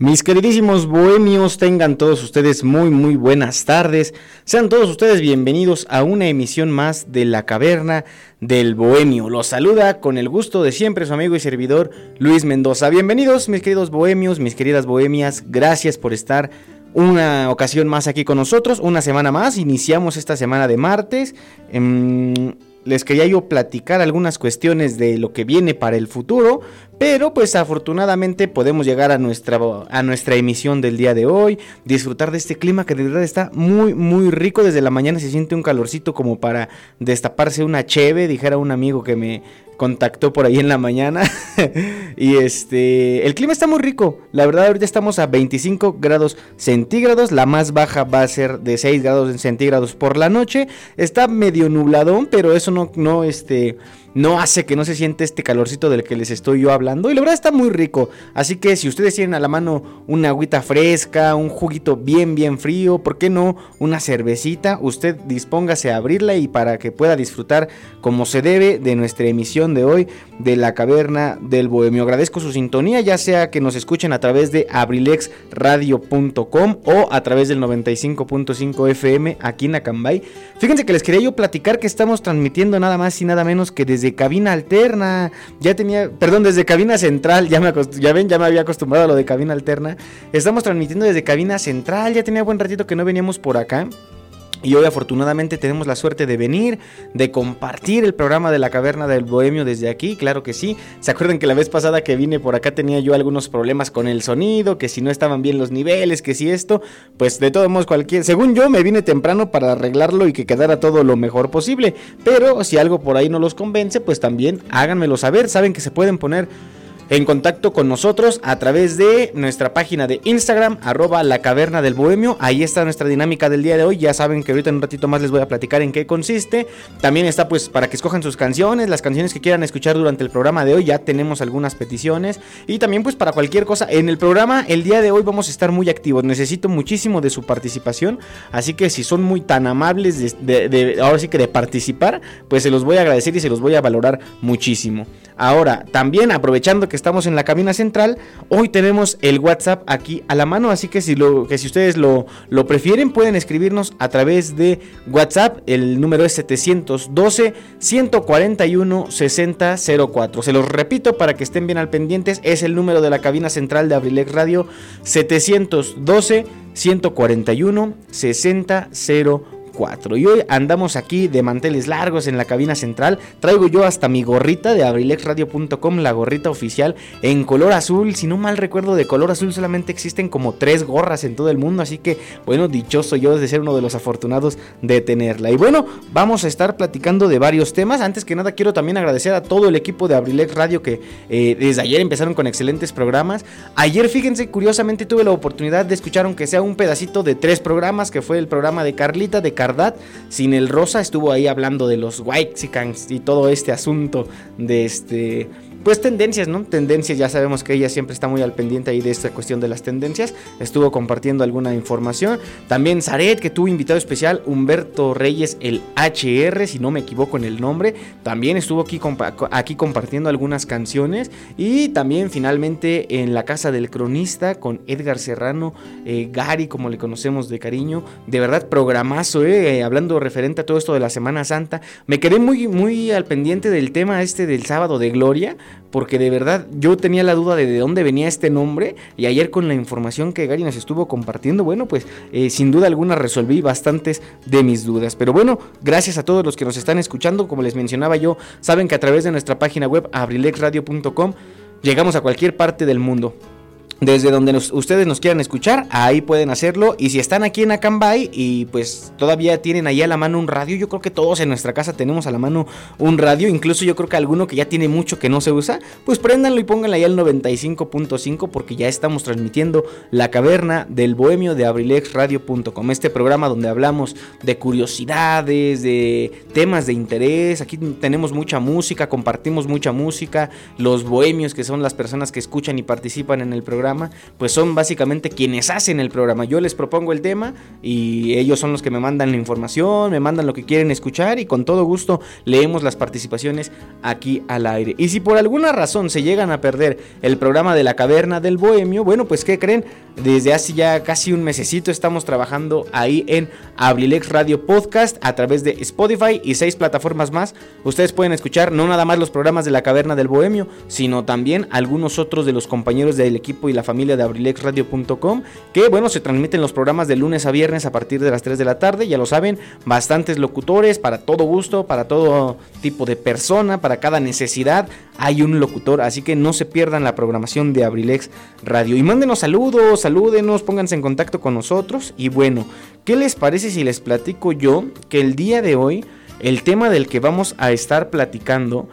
Mis queridísimos bohemios, tengan todos ustedes muy muy buenas tardes. Sean todos ustedes bienvenidos a una emisión más de La Caverna del Bohemio. Los saluda con el gusto de siempre su amigo y servidor Luis Mendoza. Bienvenidos mis queridos bohemios, mis queridas bohemias. Gracias por estar una ocasión más aquí con nosotros, una semana más. Iniciamos esta semana de martes. Em, les quería yo platicar algunas cuestiones de lo que viene para el futuro, pero pues afortunadamente podemos llegar a nuestra, a nuestra emisión del día de hoy, disfrutar de este clima que de verdad está muy muy rico, desde la mañana se siente un calorcito como para destaparse una cheve, dijera un amigo que me, contactó por ahí en la mañana. y este, el clima está muy rico. La verdad, ahorita estamos a 25 grados centígrados. La más baja va a ser de 6 grados centígrados por la noche. Está medio nubladón, pero eso no, no, este no hace que no se siente este calorcito del que les estoy yo hablando. Y la verdad está muy rico. Así que si ustedes tienen a la mano una agüita fresca, un juguito bien, bien frío, ¿por qué no una cervecita? Usted dispóngase a abrirla y para que pueda disfrutar como se debe de nuestra emisión de hoy de la caverna del bohemio. Agradezco su sintonía, ya sea que nos escuchen a través de abrilexradio.com o a través del 95.5 FM aquí en Acambay. Fíjense que les quería yo platicar que estamos transmitiendo nada más y nada menos que desde desde cabina alterna. Ya tenía, perdón, desde cabina central. Ya, me ya ven, ya me había acostumbrado a lo de cabina alterna. Estamos transmitiendo desde cabina central. Ya tenía buen ratito que no veníamos por acá. Y hoy afortunadamente tenemos la suerte de venir, de compartir el programa de la Caverna del Bohemio desde aquí, claro que sí. ¿Se acuerdan que la vez pasada que vine por acá tenía yo algunos problemas con el sonido, que si no estaban bien los niveles, que si esto? Pues de todos modos cualquier, según yo me vine temprano para arreglarlo y que quedara todo lo mejor posible. Pero si algo por ahí no los convence, pues también háganmelo saber, saben que se pueden poner en contacto con nosotros a través de nuestra página de Instagram, arroba la caverna del bohemio. Ahí está nuestra dinámica del día de hoy. Ya saben que ahorita en un ratito más les voy a platicar en qué consiste. También está pues para que escojan sus canciones, las canciones que quieran escuchar durante el programa de hoy. Ya tenemos algunas peticiones. Y también pues para cualquier cosa. En el programa el día de hoy vamos a estar muy activos. Necesito muchísimo de su participación. Así que si son muy tan amables de, ahora sí que de participar, pues se los voy a agradecer y se los voy a valorar muchísimo. Ahora, también aprovechando que estamos en la cabina central, hoy tenemos el WhatsApp aquí a la mano, así que si, lo, que si ustedes lo, lo prefieren pueden escribirnos a través de WhatsApp, el número es 712-141-6004. Se los repito para que estén bien al pendientes, es el número de la cabina central de Abrilex Radio 712 141 6004. Y hoy andamos aquí de manteles largos en la cabina central. Traigo yo hasta mi gorrita de abrilexradio.com, la gorrita oficial en color azul. Si no mal recuerdo, de color azul solamente existen como tres gorras en todo el mundo. Así que, bueno, dichoso yo de ser uno de los afortunados de tenerla. Y bueno, vamos a estar platicando de varios temas. Antes que nada, quiero también agradecer a todo el equipo de Abrilex Radio que eh, desde ayer empezaron con excelentes programas. Ayer, fíjense, curiosamente tuve la oportunidad de escuchar, aunque sea un pedacito de tres programas, que fue el programa de Carlita, de Carlita sin el rosa estuvo ahí hablando de los Whitexicans y todo este asunto de este pues tendencias, ¿no? Tendencias, ya sabemos que ella siempre está muy al pendiente ahí de esta cuestión de las tendencias. Estuvo compartiendo alguna información. También Zaret, que tuvo invitado especial, Humberto Reyes, el HR, si no me equivoco en el nombre, también estuvo aquí, compartiendo algunas canciones. Y también finalmente en la casa del cronista con Edgar Serrano, eh, Gary, como le conocemos de cariño. De verdad, programazo, eh, hablando referente a todo esto de la Semana Santa. Me quedé muy, muy al pendiente del tema este del sábado de Gloria porque de verdad yo tenía la duda de de dónde venía este nombre y ayer con la información que Gary nos estuvo compartiendo, bueno, pues eh, sin duda alguna resolví bastantes de mis dudas. Pero bueno, gracias a todos los que nos están escuchando, como les mencionaba yo, saben que a través de nuestra página web abrilexradio.com llegamos a cualquier parte del mundo desde donde ustedes nos quieran escuchar, ahí pueden hacerlo. Y si están aquí en Acambay y pues todavía tienen ahí a la mano un radio, yo creo que todos en nuestra casa tenemos a la mano un radio. Incluso yo creo que alguno que ya tiene mucho que no se usa, pues préndanlo y pónganle ahí al 95.5 porque ya estamos transmitiendo la caverna del bohemio de abrilexradio.com. Este programa donde hablamos de curiosidades, de temas de interés. Aquí tenemos mucha música, compartimos mucha música. Los bohemios que son las personas que escuchan y participan en el programa pues son básicamente quienes hacen el programa. Yo les propongo el tema y ellos son los que me mandan la información, me mandan lo que quieren escuchar y con todo gusto leemos las participaciones aquí al aire. Y si por alguna razón se llegan a perder el programa de la caverna del bohemio, bueno, pues ¿qué creen? Desde hace ya casi un mesecito estamos trabajando ahí en Abrilex Radio Podcast a través de Spotify y seis plataformas más. Ustedes pueden escuchar no nada más los programas de la caverna del bohemio, sino también algunos otros de los compañeros del equipo y la familia de abrilexradio.com, que bueno, se transmiten los programas de lunes a viernes a partir de las 3 de la tarde, ya lo saben, bastantes locutores para todo gusto, para todo tipo de persona, para cada necesidad, hay un locutor, así que no se pierdan la programación de Abrilex Radio. Y mándenos saludos, salúdenos, pónganse en contacto con nosotros. Y bueno, ¿qué les parece si les platico yo que el día de hoy el tema del que vamos a estar platicando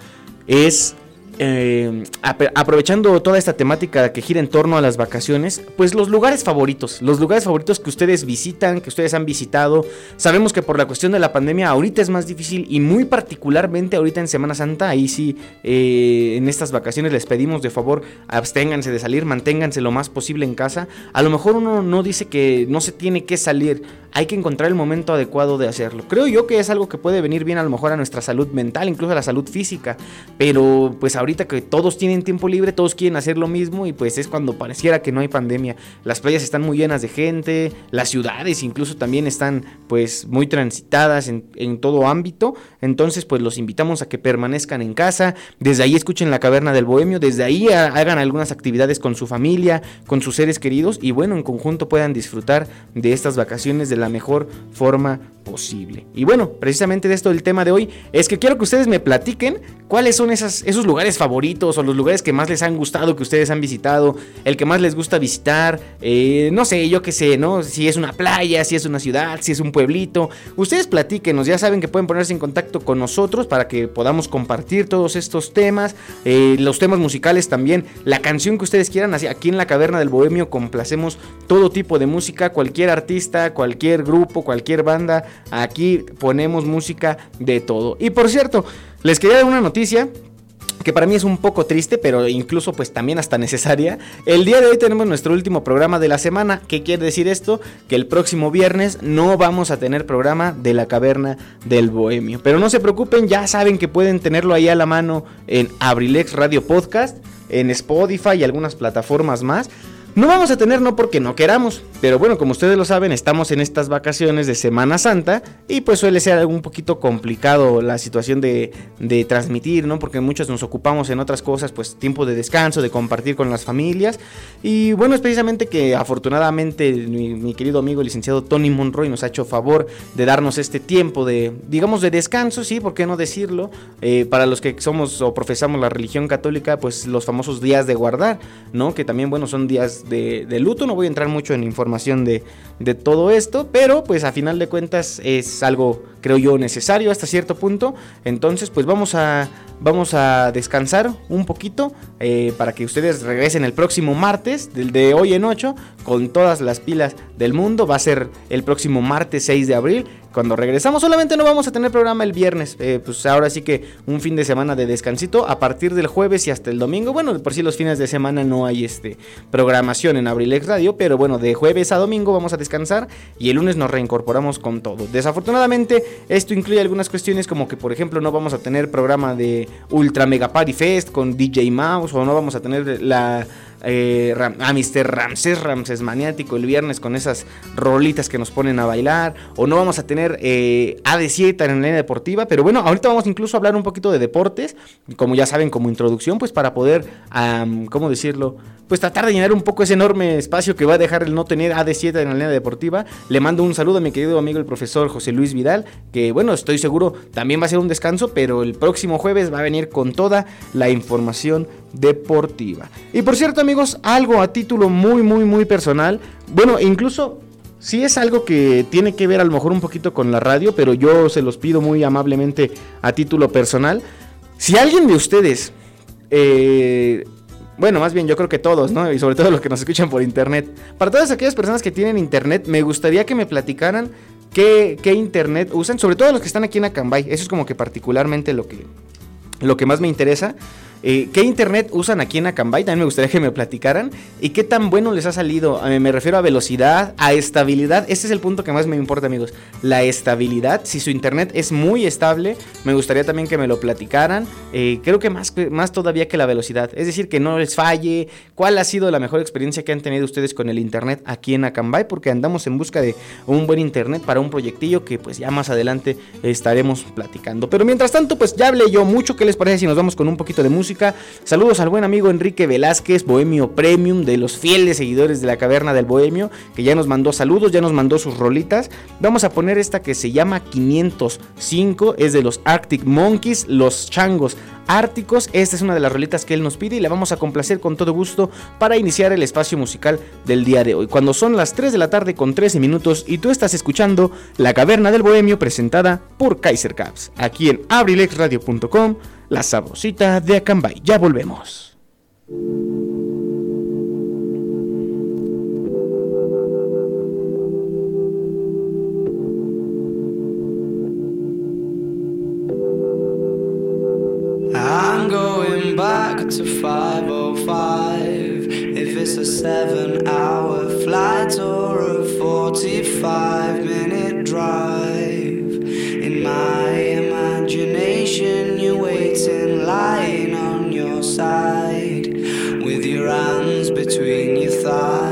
es eh, aprovechando toda esta temática que gira en torno a las vacaciones, pues los lugares favoritos, los lugares favoritos que ustedes visitan, que ustedes han visitado. Sabemos que por la cuestión de la pandemia ahorita es más difícil y muy particularmente ahorita en Semana Santa, ahí sí, eh, en estas vacaciones les pedimos de favor, absténganse de salir, manténganse lo más posible en casa. A lo mejor uno no dice que no se tiene que salir, hay que encontrar el momento adecuado de hacerlo. Creo yo que es algo que puede venir bien a lo mejor a nuestra salud mental, incluso a la salud física, pero pues ahorita ahorita que todos tienen tiempo libre, todos quieren hacer lo mismo y pues es cuando pareciera que no hay pandemia. Las playas están muy llenas de gente, las ciudades incluso también están pues muy transitadas en, en todo ámbito. Entonces pues los invitamos a que permanezcan en casa, desde ahí escuchen la caverna del bohemio, desde ahí hagan algunas actividades con su familia, con sus seres queridos y bueno, en conjunto puedan disfrutar de estas vacaciones de la mejor forma posible. Y bueno, precisamente de esto el tema de hoy es que quiero que ustedes me platiquen cuáles son esos lugares favoritos o los lugares que más les han gustado, que ustedes han visitado, el que más les gusta visitar, eh, no sé, yo qué sé, ¿no? Si es una playa, si es una ciudad, si es un pueblito. Ustedes platíquenos, ya saben que pueden ponerse en contacto con nosotros para que podamos compartir todos estos temas, eh, los temas musicales también, la canción que ustedes quieran, aquí en la Caverna del Bohemio complacemos todo tipo de música, cualquier artista, cualquier grupo, cualquier banda, Aquí ponemos música de todo. Y por cierto, les quería dar una noticia que para mí es un poco triste, pero incluso pues también hasta necesaria. El día de hoy tenemos nuestro último programa de la semana. ¿Qué quiere decir esto? Que el próximo viernes no vamos a tener programa de la caverna del bohemio. Pero no se preocupen, ya saben que pueden tenerlo ahí a la mano en Abrilex Radio Podcast, en Spotify y algunas plataformas más. No vamos a tener no porque no queramos, pero bueno, como ustedes lo saben, estamos en estas vacaciones de Semana Santa y pues suele ser un poquito complicado la situación de, transmitir, ¿no? Porque muchos nos ocupamos en otras cosas, pues tiempo de descanso, de compartir con las familias. Y bueno, es precisamente que afortunadamente mi, querido amigo el licenciado Tony Monroy nos ha hecho favor de darnos este tiempo de, digamos, de descanso, sí, ¿por qué no decirlo? Eh, para los que somos o profesamos la religión católica, pues los famosos días de guardar, ¿no? Que también, bueno, son días de, luto. No voy a entrar mucho en información de, de, todo esto, pero pues a final de cuentas es algo, creo yo, necesario hasta cierto punto. Entonces, pues vamos a, vamos a descansar un poquito eh, para que ustedes regresen el próximo martes, del de hoy en 8, con todas las pilas del mundo. Va a ser el próximo martes 6 de abril cuando regresamos. Solamente no vamos a tener programa el viernes. Eh, pues ahora sí que un fin de semana de descansito a partir del jueves y hasta el domingo. Bueno, por si los fines de semana no hay este programación en Abrilex Radio, pero bueno, de jueves a domingo vamos a descansar y el lunes nos reincorporamos con todo. Desafortunadamente, esto incluye algunas cuestiones como que, por ejemplo, no vamos a tener programa de Ultra Mega Party Fest con DJ Mouse o no vamos a tener la eh, a Mr. Ramses Ramses Maniático el viernes con esas rolitas que nos ponen a bailar, o no vamos a tener eh, AD7 en la línea deportiva, pero bueno, ahorita vamos incluso a hablar un poquito de deportes, como ya saben, como introducción, pues para poder, ¿cómo decirlo? Pues tratar de llenar un poco ese enorme espacio que va a dejar el no tener AD7 en la línea deportiva. Le mando un saludo a mi querido amigo el profesor José Luis Vidal, que bueno, estoy seguro también va a ser un descanso, pero el próximo jueves va a venir con toda la información deportiva. Y por cierto amigos, algo a título muy, muy, muy personal, bueno, incluso si es algo que tiene que ver a lo mejor un poquito con la radio, pero yo se los pido muy amablemente a título personal. Si alguien de ustedes, eh, bueno, más bien yo creo que todos, ¿no? Y sobre todo los que nos escuchan por internet. Para todas aquellas personas que tienen internet, me gustaría que me platicaran qué, qué internet usan, sobre todo los que están aquí en Acambay. Eso es como que particularmente lo que, lo que más me interesa. Eh, ¿Qué internet usan aquí en Acambay? También me gustaría que me platicaran. ¿Y qué tan bueno les ha salido? Eh, me refiero a velocidad, a estabilidad. Este es el punto que más me importa, amigos. La estabilidad. Si su internet es muy estable, me gustaría también que me lo platicaran. Eh, creo que más, más todavía que la velocidad. Es decir, que no les falle. ¿Cuál ha sido la mejor experiencia que han tenido ustedes con el internet aquí en Acambay? Porque andamos en busca de un buen internet para un proyectillo que pues ya más adelante estaremos platicando. Pero mientras tanto, pues ya hablé yo mucho. ¿Qué les parece si nos vamos con un poquito de música? Saludos al buen amigo Enrique Velázquez, Bohemio Premium, de los fieles seguidores de la Caverna del Bohemio, que ya nos mandó saludos, ya nos mandó sus rolitas. Vamos a poner esta que se llama 505, es de los Arctic Monkeys, los changos árticos. Esta es una de las rolitas que él nos pide y la vamos a complacer con todo gusto para iniciar el espacio musical del día de hoy. Cuando son las 3 de la tarde con 13 minutos y tú estás escuchando La Caverna del Bohemio presentada por Kaiser Caps, aquí en abrilexradio.com la sabrosita de Acambay. Ya volvemos. I'm going back to 505 If it's a 7 hour flight or a 45 minute drive In my imagination you're waiting lying on your side With your hands between your thighs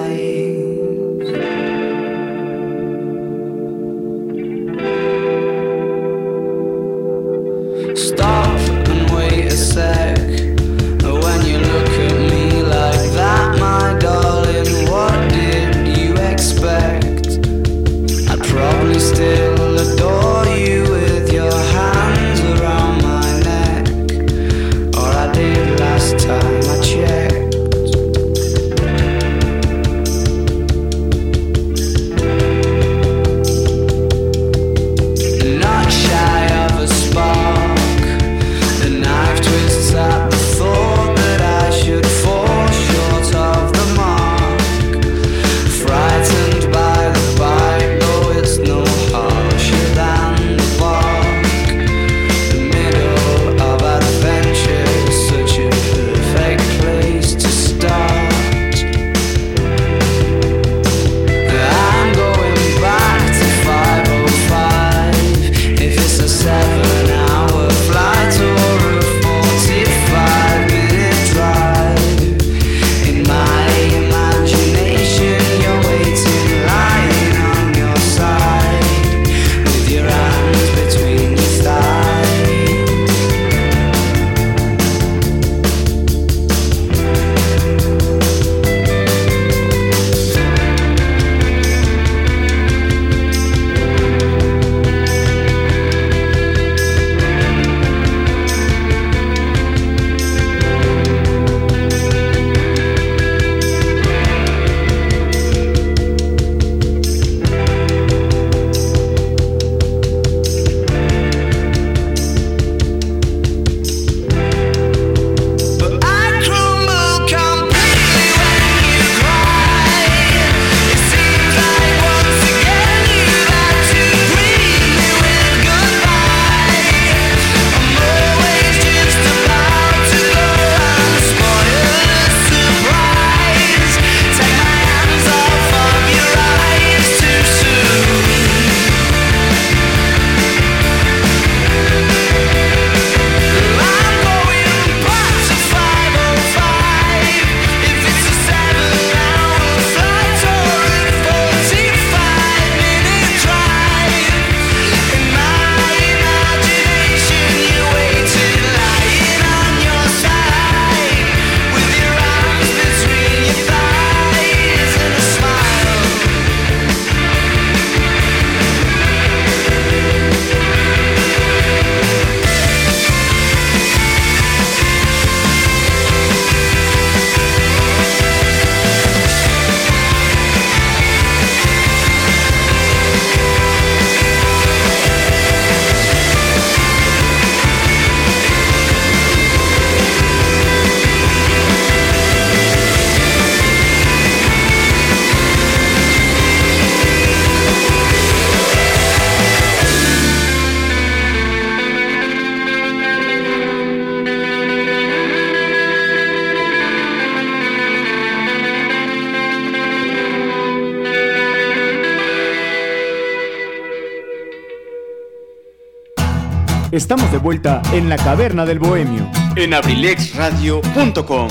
Estamos de vuelta en la caverna del bohemio. En abrilexradio.com.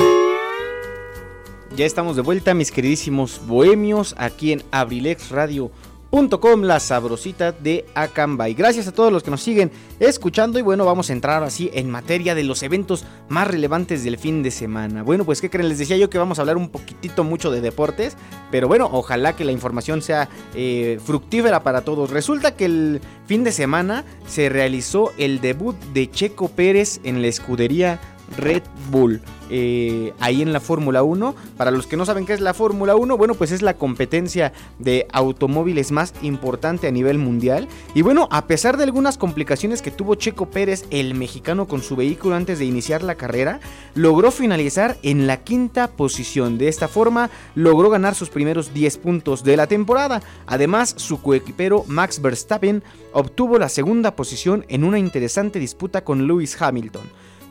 Ya estamos de vuelta, mis queridísimos bohemios, aquí en abrilexradio.com la sabrosita de Acambay. Gracias a todos los que nos siguen escuchando y bueno, vamos a entrar así en materia de los eventos más relevantes del fin de semana. Bueno, pues qué creen, les decía yo que vamos a hablar un poquitito mucho de deportes, pero bueno, ojalá que la información sea eh, fructífera para todos. Resulta que el fin de semana se realizó el debut de Checo Pérez en la escudería Red Bull. Eh, ahí en la Fórmula 1. Para los que no saben qué es la Fórmula 1, bueno, pues es la competencia de automóviles más importante a nivel mundial. Y bueno, a pesar de algunas complicaciones que tuvo Checo Pérez, el mexicano, con su vehículo antes de iniciar la carrera, logró finalizar en la quinta posición. De esta forma, logró ganar sus primeros 10 puntos de la temporada. Además, su coequipero Max Verstappen obtuvo la segunda posición en una interesante disputa con Lewis Hamilton.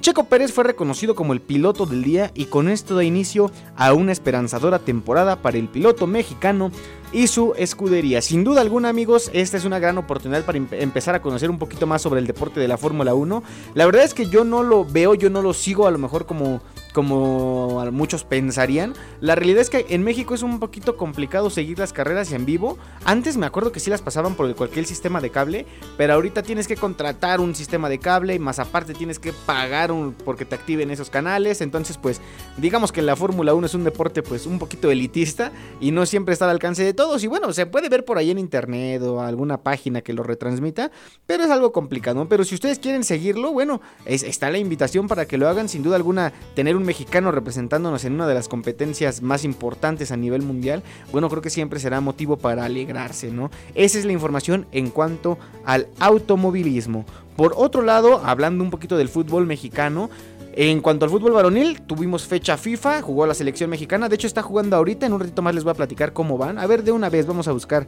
Checo Pérez fue reconocido como el piloto del día y con esto da inicio a una esperanzadora temporada para el piloto mexicano y su escudería. Sin duda alguna, amigos, esta es una gran oportunidad para empezar a conocer un poquito más sobre el deporte de la Fórmula 1. La verdad es que yo no lo veo, yo no lo sigo a lo mejor como como muchos pensarían. La realidad es que en México es un poquito complicado seguir las carreras en vivo. Antes me acuerdo que sí las pasaban por cualquier sistema de cable, pero ahorita tienes que contratar un sistema de cable y más aparte tienes que pagar un, porque te activen esos canales. Entonces, pues digamos que la Fórmula 1 es un deporte pues un poquito elitista y no siempre está al alcance de todos. Y bueno, se puede ver por ahí en internet o alguna página que lo retransmita, pero es algo complicado. Pero si ustedes quieren seguirlo, bueno, está la invitación para que lo hagan. Sin duda alguna, tener un mexicano representándonos en una de las competencias más importantes a nivel mundial, bueno, creo que siempre será motivo para alegrarse, ¿no? Esa es la información en cuanto al automovilismo. Por otro lado, hablando un poquito del fútbol mexicano, en cuanto al fútbol varonil, tuvimos fecha FIFA, jugó la selección mexicana, de hecho está jugando ahorita, en un ratito más les voy a platicar cómo van. A ver, de una vez vamos a buscar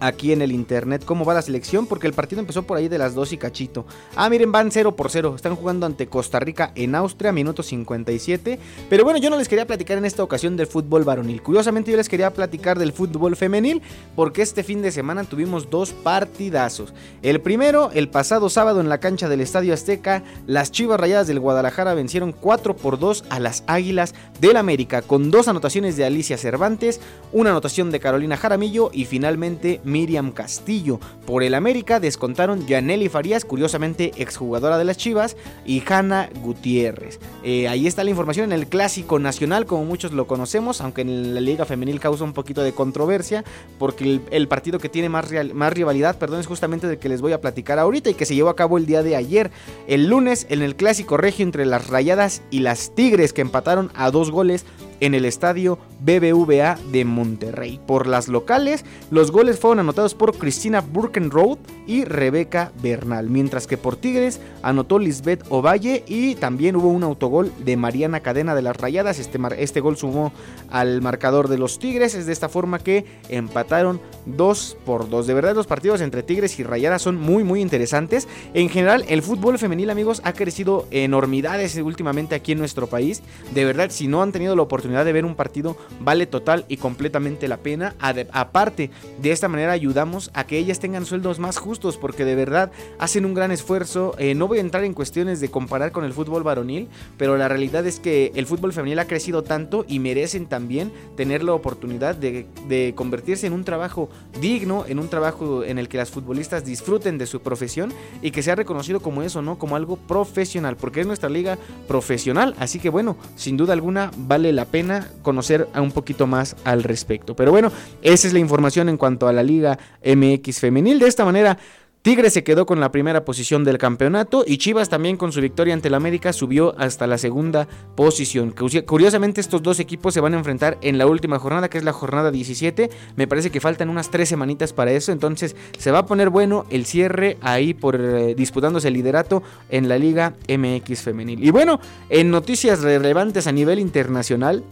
aquí en el internet cómo va la selección, porque el partido empezó por ahí de las 2 y cachito. Ah, miren, van 0 por 0. Están jugando ante Costa Rica en Austria, minuto 57. Pero bueno, yo no les quería platicar en esta ocasión del fútbol varonil. Curiosamente, yo les quería platicar del fútbol femenil, porque este fin de semana tuvimos dos partidazos. El primero, el pasado sábado en la cancha del Estadio Azteca, las Chivas Rayadas del Guadalajara vencieron 4 por 2 a las Águilas del América, con dos anotaciones de Alicia Cervantes, una anotación de Carolina Jaramillo y finalmente Miriam Castillo. Por el América descontaron Yaneli Farías, curiosamente exjugadora de las Chivas, y Hanna Gutiérrez. Eh, ahí está la información en el Clásico Nacional, como muchos lo conocemos, aunque en la Liga Femenil causa un poquito de controversia, porque el, partido que tiene más, más rivalidad perdón, es justamente del que les voy a platicar ahorita y que se llevó a cabo el día de ayer. El lunes en el Clásico Regio entre las Rayadas y las Tigres, que empataron a dos goles en el estadio BBVA de Monterrey. Por las locales, los goles fueron anotados por Cristina Burkenroth y Rebeca Bernal, mientras que por Tigres anotó Lisbeth Ovalle y también hubo un autogol de Mariana Cadena de las Rayadas. Este, este gol sumó al marcador de los Tigres, es de esta forma que empataron 2 por 2. De verdad los partidos entre Tigres y Rayadas son muy muy interesantes. En general el fútbol femenil amigos ha crecido enormidades últimamente aquí en nuestro país. De verdad si no han tenido la oportunidad de ver un partido vale total y completamente la pena. Aparte, de esta manera ayudamos a que ellas tengan sueldos más justos porque de verdad hacen un gran esfuerzo. Eh, no voy a entrar en cuestiones de comparar con el fútbol varonil, pero la realidad es que el fútbol femenil ha crecido tanto y merecen también tener la oportunidad de, de convertirse en un trabajo digno, en un trabajo en el que las futbolistas disfruten de su profesión y que sea reconocido como eso, ¿no? Como algo profesional, porque es nuestra liga profesional. Así que bueno, sin duda alguna vale la pena conocer a un poquito más al respecto. Pero bueno, esa es la información en cuanto a la Liga MX femenil. De esta manera, Tigre se quedó con la primera posición del campeonato y Chivas también con su victoria ante el América subió hasta la segunda posición. Curiosamente estos dos equipos se van a enfrentar en la última jornada que es la jornada 17. Me parece que faltan unas tres semanitas para eso, entonces se va a poner bueno el cierre ahí por eh, disputándose el liderato en la Liga MX femenil. Y bueno, en noticias relevantes a nivel internacional,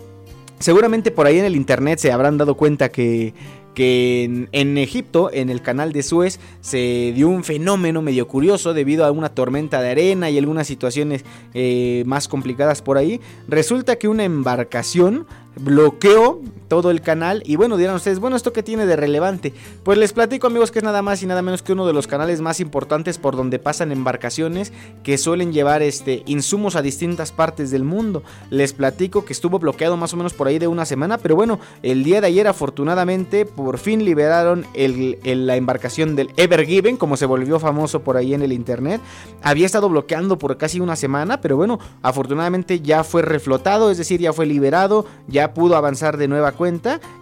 seguramente por ahí en el internet se habrán dado cuenta que que en, Egipto, en el canal de Suez, se dio un fenómeno medio curioso debido a una tormenta de arena y algunas situaciones eh, más complicadas por ahí. Resulta que una embarcación bloqueó todo el canal. Y bueno, dirán ustedes, bueno, ¿esto qué tiene de relevante? Pues les platico amigos que es nada más y nada menos que uno de los canales más importantes por donde pasan embarcaciones que suelen llevar este, insumos a distintas partes del mundo. Les platico que estuvo bloqueado más o menos por ahí de una semana, pero bueno, el día de ayer afortunadamente por fin liberaron la embarcación del Ever Given, como se volvió famoso por ahí en el internet. Había estado bloqueando por casi una semana, pero bueno, afortunadamente ya fue reflotado, es decir, ya fue liberado, ya pudo avanzar de nueva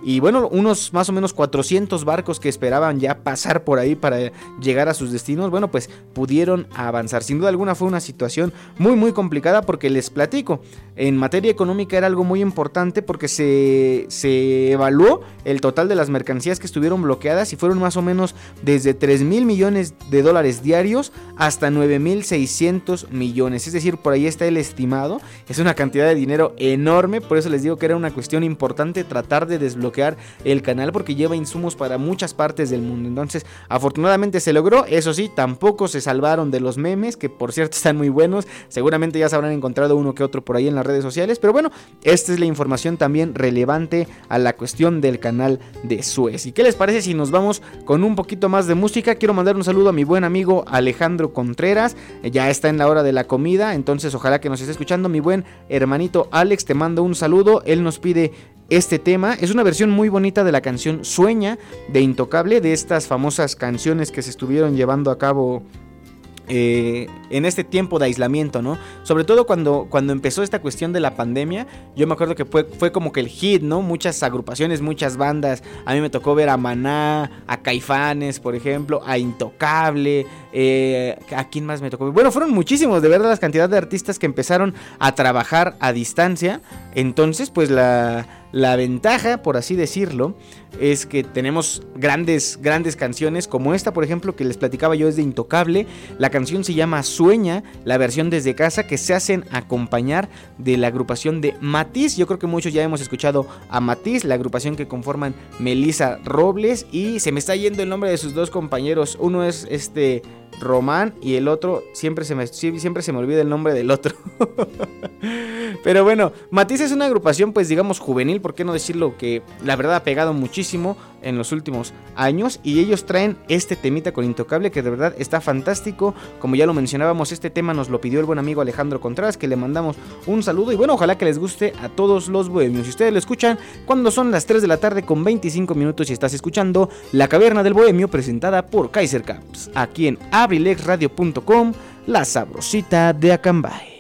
y bueno, unos más o menos 400 barcos que esperaban ya pasar por ahí para llegar a sus destinos, bueno, pues pudieron avanzar. Sin duda alguna fue una situación muy muy complicada porque les platico, en materia económica era algo muy importante porque se, se evaluó el total de las mercancías que estuvieron bloqueadas y fueron más o menos desde 3 mil millones de dólares diarios hasta 9 mil 600 millones. Es decir, por ahí está el estimado. Es una cantidad de dinero enorme. Por eso les digo que era una cuestión importante tratar de desbloquear el canal porque lleva insumos para muchas partes del mundo. Entonces, afortunadamente se logró. Eso sí, tampoco se salvaron de los memes, que por cierto están muy buenos. Seguramente ya se habrán encontrado uno que otro por ahí en las redes sociales. Pero bueno, esta es la información también relevante a la cuestión del canal de Suez. ¿Y qué les parece si nos vamos con un poquito más de música? Quiero mandar un saludo a mi buen amigo Alejandro Contreras. Ya está en la hora de la comida, entonces ojalá que nos esté escuchando. Mi buen hermanito Alex, te mando un saludo. Él nos pide este tema. Es una versión muy bonita de la canción Sueña de Intocable, de estas famosas canciones que se estuvieron llevando a cabo eh, en este tiempo de aislamiento, ¿no? Sobre todo cuando, cuando empezó esta cuestión de la pandemia, yo me acuerdo que fue, fue como que el hit, ¿no? Muchas agrupaciones, muchas bandas. A mí me tocó ver a Maná, a Caifanes, por ejemplo, a Intocable. Eh, ¿A quién más me tocó? Bueno, fueron muchísimos, de verdad, las cantidades de artistas que empezaron a trabajar a distancia. Entonces, pues la la ventaja, por así decirlo, es que tenemos grandes, grandes canciones como esta, por ejemplo, que les platicaba yo es de Intocable. La canción se llama Sueña, la versión desde casa, que se hacen acompañar de la agrupación de Matiz. Yo creo que muchos ya hemos escuchado a Matiz, la agrupación que conforman Melissa Robles y se me está yendo el nombre de sus dos compañeros. Uno es este Román y el otro siempre se me, siempre se me olvida el nombre del otro. Pero bueno, Matiz es una agrupación pues digamos juvenil, ¿por qué no decirlo? Que la verdad ha pegado muchísimo en los últimos años y ellos traen este temita con Intocable que de verdad está fantástico. Como ya lo mencionábamos, este tema nos lo pidió el buen amigo Alejandro Contreras, que le mandamos un saludo y bueno, ojalá que les guste a todos los bohemios. Si ustedes lo escuchan cuando son las 3 de la tarde con 25 minutos y estás escuchando La Caverna del Bohemio presentada por Kaiser Caps, aquí en abrilexradio.com, la sabrosita de Acambay.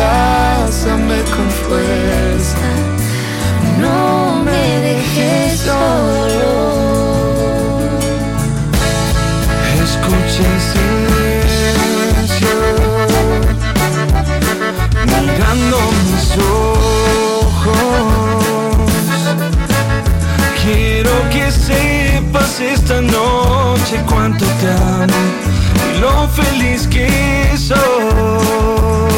abrázame con fuerza, no me dejes solo. Escucha en silencio, mirando mis ojos. Quiero que sepas esta noche cuánto te amo y lo feliz que soy.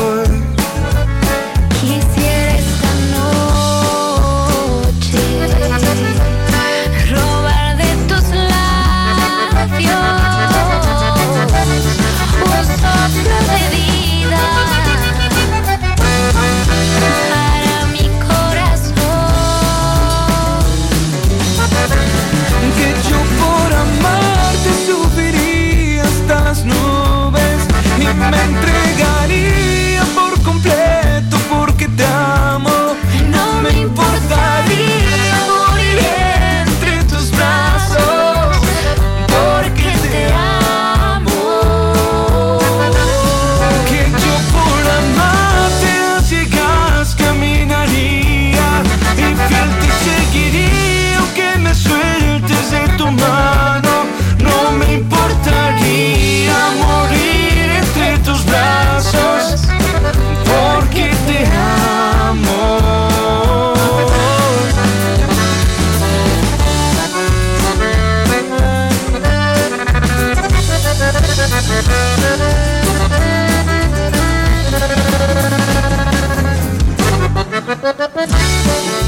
Thank you.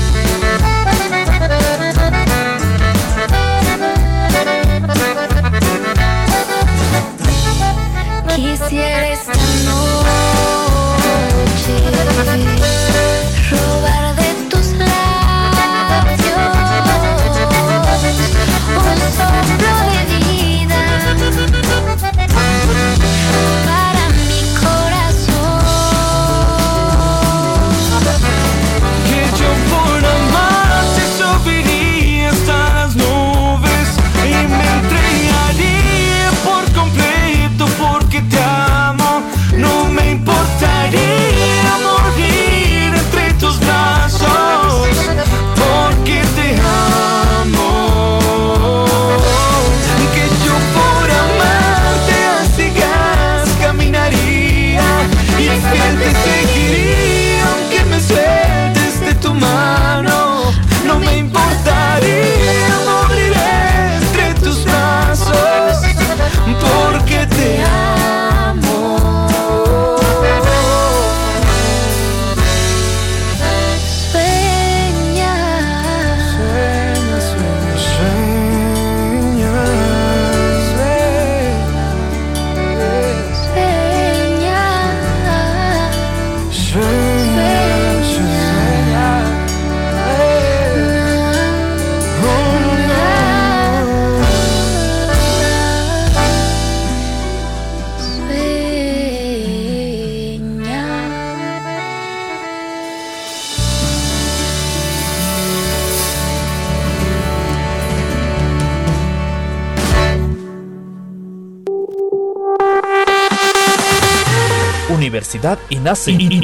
Universidad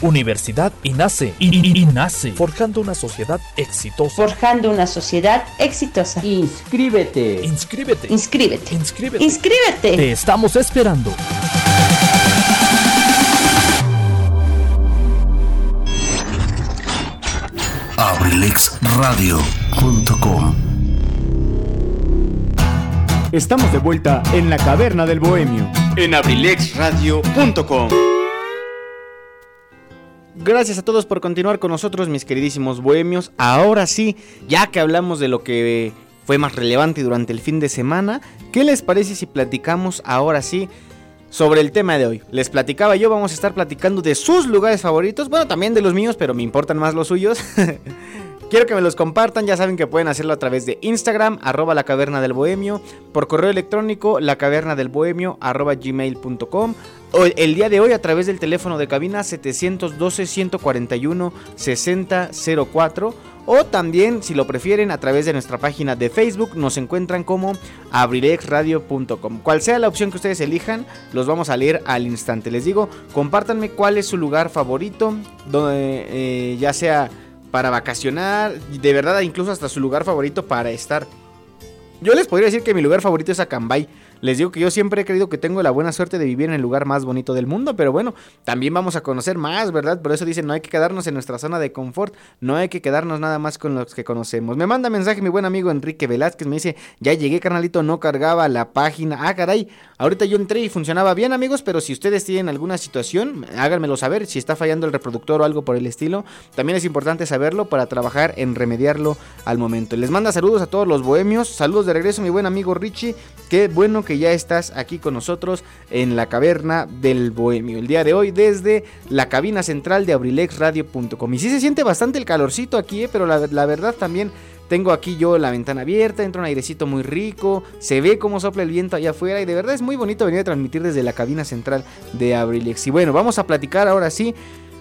Universidad INACE. I- I- INACE. Forjando una sociedad exitosa. Forjando una sociedad exitosa. Inscríbete. Inscríbete. Inscríbete. Inscríbete. Inscríbete. Te estamos esperando. abrilexradio.com Estamos de vuelta en la caverna del bohemio. En abrilexradio.com. Gracias a todos por continuar con nosotros, mis queridísimos bohemios. Ahora sí, ya que hablamos de lo que fue más relevante durante el fin de semana, ¿qué les parece si platicamos ahora sí sobre el tema de hoy? Les platicaba yo, vamos a estar platicando de sus lugares favoritos, bueno, también de los míos, pero me importan más los suyos. Quiero que me los compartan, ya saben que pueden hacerlo a través de Instagram, arroba la caverna del bohemio, por correo electrónico, la caverna del bohemio, arroba gmail.com, el día de hoy a través del teléfono de cabina 712-141-6004, o también, si lo prefieren, a través de nuestra página de Facebook, nos encuentran como abrilexradio.com. Cual sea la opción que ustedes elijan, los vamos a leer al instante. Les digo, compártanme cuál es su lugar favorito, donde, eh, ya sea para vacacionar, de verdad incluso hasta su lugar favorito para estar. Yo les podría decir que mi lugar favorito es Acambay. Les digo que yo siempre he creído que tengo la buena suerte de vivir en el lugar más bonito del mundo, pero bueno, también vamos a conocer más, ¿verdad? Por eso dicen, no hay que quedarnos en nuestra zona de confort, no hay que quedarnos nada más con los que conocemos. Me manda mensaje mi buen amigo Enrique Velázquez, me dice, ya llegué, carnalito, no cargaba la página. Ah, caray, ahorita yo entré y funcionaba bien, amigos, pero si ustedes tienen alguna situación, háganmelo saber, si está fallando el reproductor o algo por el estilo, también es importante saberlo para trabajar en remediarlo al momento. Les manda saludos a todos los bohemios, saludos de regreso mi buen amigo Richie, qué bueno que ya estás aquí con nosotros en la caverna del bohemio. El día de hoy desde la cabina central de abrilexradio.com. Y sí se siente bastante el calorcito aquí, eh, pero la, la verdad también tengo aquí yo la ventana abierta, entra un airecito muy rico, se ve cómo sopla el viento allá afuera y de verdad es muy bonito venir a transmitir desde la cabina central de Abrilex. Y bueno, vamos a platicar ahora sí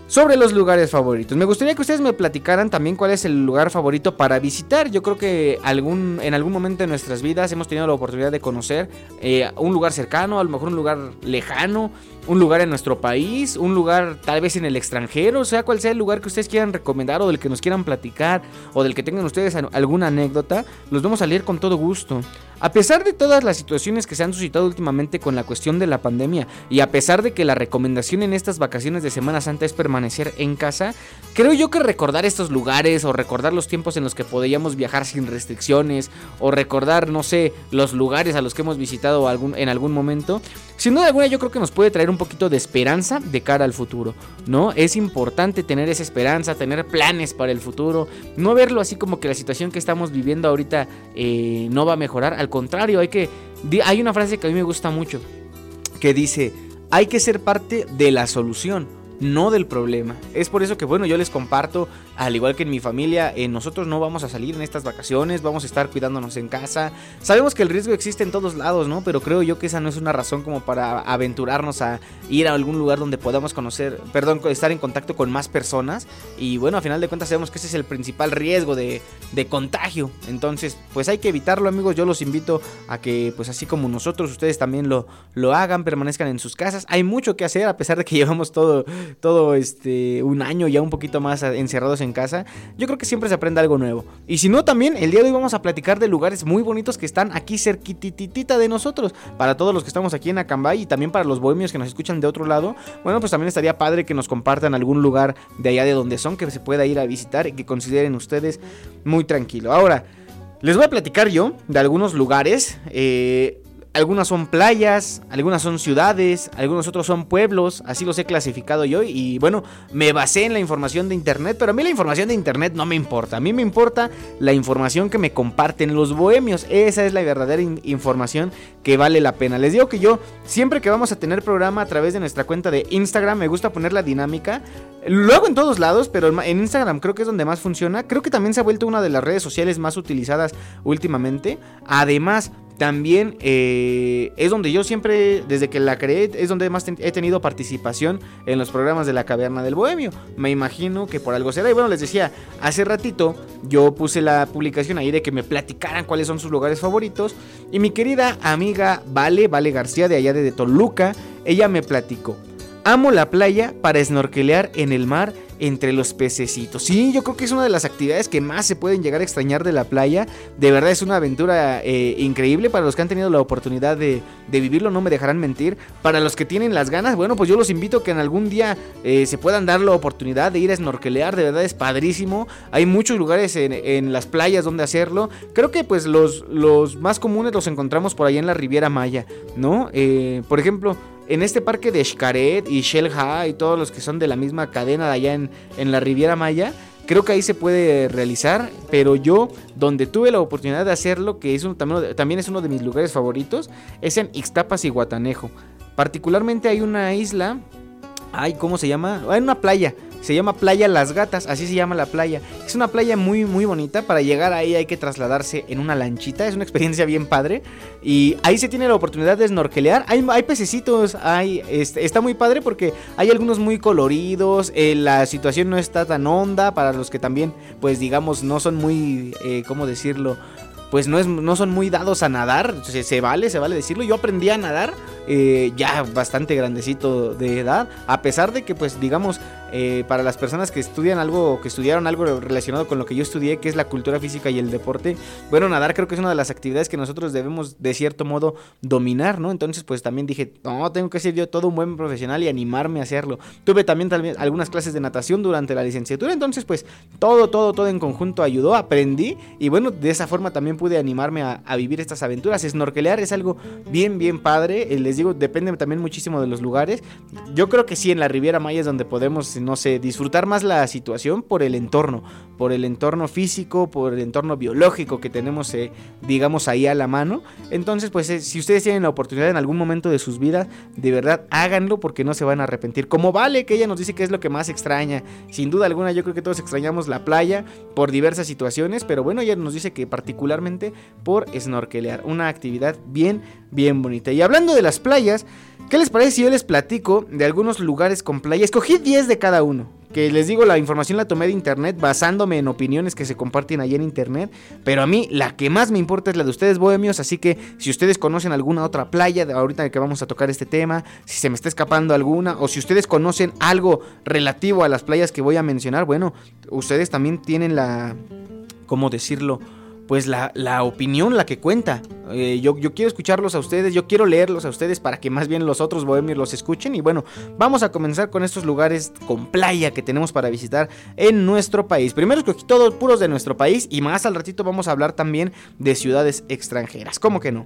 sobre los lugares favoritos. Me gustaría que ustedes me platicaran también cuál es el lugar favorito para visitar. Yo creo que algún, en algún momento de nuestras vidas hemos tenido la oportunidad de conocer eh, un lugar cercano, a lo mejor un lugar lejano, un lugar en nuestro país, un lugar tal vez en el extranjero, sea, cual sea el lugar que ustedes quieran recomendar o del que nos quieran platicar o del que tengan ustedes alguna anécdota, los vamos a leer con todo gusto. A pesar de todas las situaciones que se han suscitado últimamente con la cuestión de la pandemia y a pesar de que la recomendación en estas vacaciones de Semana Santa es permanecer en casa, creo yo que recordar estos lugares o recordar los tiempos en los que podíamos viajar sin restricciones o recordar, no sé, los lugares a los que hemos visitado algún, en algún momento, sin duda alguna yo creo que nos puede traer un poquito de esperanza de cara al futuro, ¿no? Es importante tener esa esperanza, tener planes para el futuro, no verlo así como que la situación que estamos viviendo ahorita eh, no va a mejorar, al contrario, hay que... Hay una frase que a mí me gusta mucho, que dice, hay que ser parte de la solución no del problema. Es por eso que, bueno, yo les comparto, al igual que en mi familia, eh, nosotros no vamos a salir en estas vacaciones, vamos a estar cuidándonos en casa. Sabemos que el riesgo existe en todos lados, ¿no? Pero creo yo que esa no es una razón como para aventurarnos a ir a algún lugar donde podamos conocer, perdón, estar en contacto con más personas. Y bueno, a final de cuentas sabemos que ese es el principal riesgo de, de contagio. Entonces, pues hay que evitarlo, amigos. Yo los invito a que, pues así como nosotros, ustedes también lo, lo hagan, permanezcan en sus casas. Hay mucho que hacer, a pesar de que llevamos todo todo este un año ya un poquito más encerrados en casa, yo creo que siempre se aprende algo nuevo. Y si no, también el día de hoy vamos a platicar de lugares muy bonitos que están aquí cerquititita de nosotros. Para todos los que estamos aquí en Acambay y también para los bohemios que nos escuchan de otro lado, bueno, pues también estaría padre que nos compartan algún lugar de allá de donde son, que se pueda ir a visitar y que consideren ustedes muy tranquilo. Ahora, les voy a platicar yo de algunos lugares. Eh, algunas son playas, algunas son ciudades, algunos otros son pueblos, así los he clasificado yo y bueno, me basé en la información de internet, pero a mí la información de internet no me importa, a mí me importa la información que me comparten los bohemios, esa es la verdadera información que vale la pena. Les digo que yo siempre que vamos a tener programa a través de nuestra cuenta de Instagram me gusta poner la dinámica, luego en todos lados, pero en Instagram creo que es donde más funciona, creo que también se ha vuelto una de las redes sociales más utilizadas últimamente, además también eh, es donde yo siempre, desde que la creé, es donde más he tenido participación en los programas de la Caverna del Bohemio. Me imagino que por algo será. Y bueno, les decía, hace ratito yo puse la publicación ahí de que me platicaran cuáles son sus lugares favoritos. Y mi querida amiga Vale, Vale García de allá de Toluca, ella me platicó. Amo la playa para snorkelear en el mar entre los pececitos. Sí, yo creo que es una de las actividades que más se pueden llegar a extrañar de la playa. De verdad es una aventura eh, increíble para los que han tenido la oportunidad de, vivirlo, no me dejarán mentir. Para los que tienen las ganas, bueno, pues yo los invito a que en algún día eh, se puedan dar la oportunidad de ir a snorkelear. De verdad es padrísimo. Hay muchos lugares en, las playas donde hacerlo. Creo que pues los, los más comunes los encontramos por allá en la Riviera Maya, ¿no? Eh, por ejemplo, en este parque de Xcaret y Shelha y todos los que son de la misma cadena de allá en, en la Riviera Maya, creo que ahí se puede realizar, pero yo donde tuve la oportunidad de hacerlo, que es también, también, es uno de mis lugares favoritos, es en Ixtapas y Guatanejo. Particularmente hay una isla, ay, ¿cómo se llama? Hay una playa se llama Playa Las Gatas, así se llama la playa. Es una playa muy muy bonita, para llegar ahí hay que trasladarse en una lanchita, es una experiencia bien padre. Y ahí se tiene la oportunidad de snorkelear. Hay, hay pececitos, hay, este, está muy padre porque hay algunos muy coloridos, eh, la situación no está tan honda para los que también, pues digamos, no son muy, eh, ¿cómo decirlo? Pues no, es, no son muy dados a nadar, se, se vale, se vale decirlo. Yo aprendí a nadar eh, ya bastante grandecito de edad, a pesar de que pues digamos eh, para las personas que estudian algo, que estudiaron algo relacionado con lo que yo estudié, que es la cultura física y el deporte, bueno, nadar creo que es una de las actividades que nosotros debemos de cierto modo dominar, ¿no? Entonces pues también dije, no, tengo que ser yo todo un buen profesional y animarme a hacerlo. Tuve también, también algunas clases de natación durante la licenciatura, entonces pues todo, todo, todo en conjunto ayudó, aprendí y bueno, de esa forma también pude animarme a, vivir estas aventuras. Snorkelear es algo bien, bien padre. El les digo, depende también muchísimo de los lugares. Yo creo que sí, en la Riviera Maya es donde podemos, no sé, disfrutar más la situación por el entorno, por el entorno físico, por el entorno biológico que tenemos, eh, digamos, ahí a la mano. Entonces, pues eh, si ustedes tienen la oportunidad en algún momento de sus vidas, de verdad háganlo porque no se van a arrepentir. Como vale que ella nos dice que es lo que más extraña. Sin duda alguna, yo creo que todos extrañamos la playa por diversas situaciones, pero bueno, ella nos dice que particularmente por snorkelear, una actividad bien, bien bonita. Y hablando de las playas, ¿qué les parece si yo les platico de algunos lugares con playa? Escogí 10 de cada uno que les digo, la información la tomé de internet basándome en opiniones que se comparten ahí en internet, pero a mí la que más me importa es la de ustedes bohemios, así que si ustedes conocen alguna otra playa, ahorita que vamos a tocar este tema, si se me está escapando alguna, o si ustedes conocen algo relativo a las playas que voy a mencionar, bueno, ustedes también tienen la, ¿cómo decirlo? Pues la, opinión la que cuenta. Eh, yo, yo, quiero escucharlos a ustedes, yo quiero leerlos a ustedes para que más bien los otros bohemios los escuchen. Y bueno, vamos a comenzar con estos lugares con playa que tenemos para visitar en nuestro país. Primero escogí todos puros de nuestro país y más al ratito vamos a hablar también de ciudades extranjeras. ¿Cómo que no?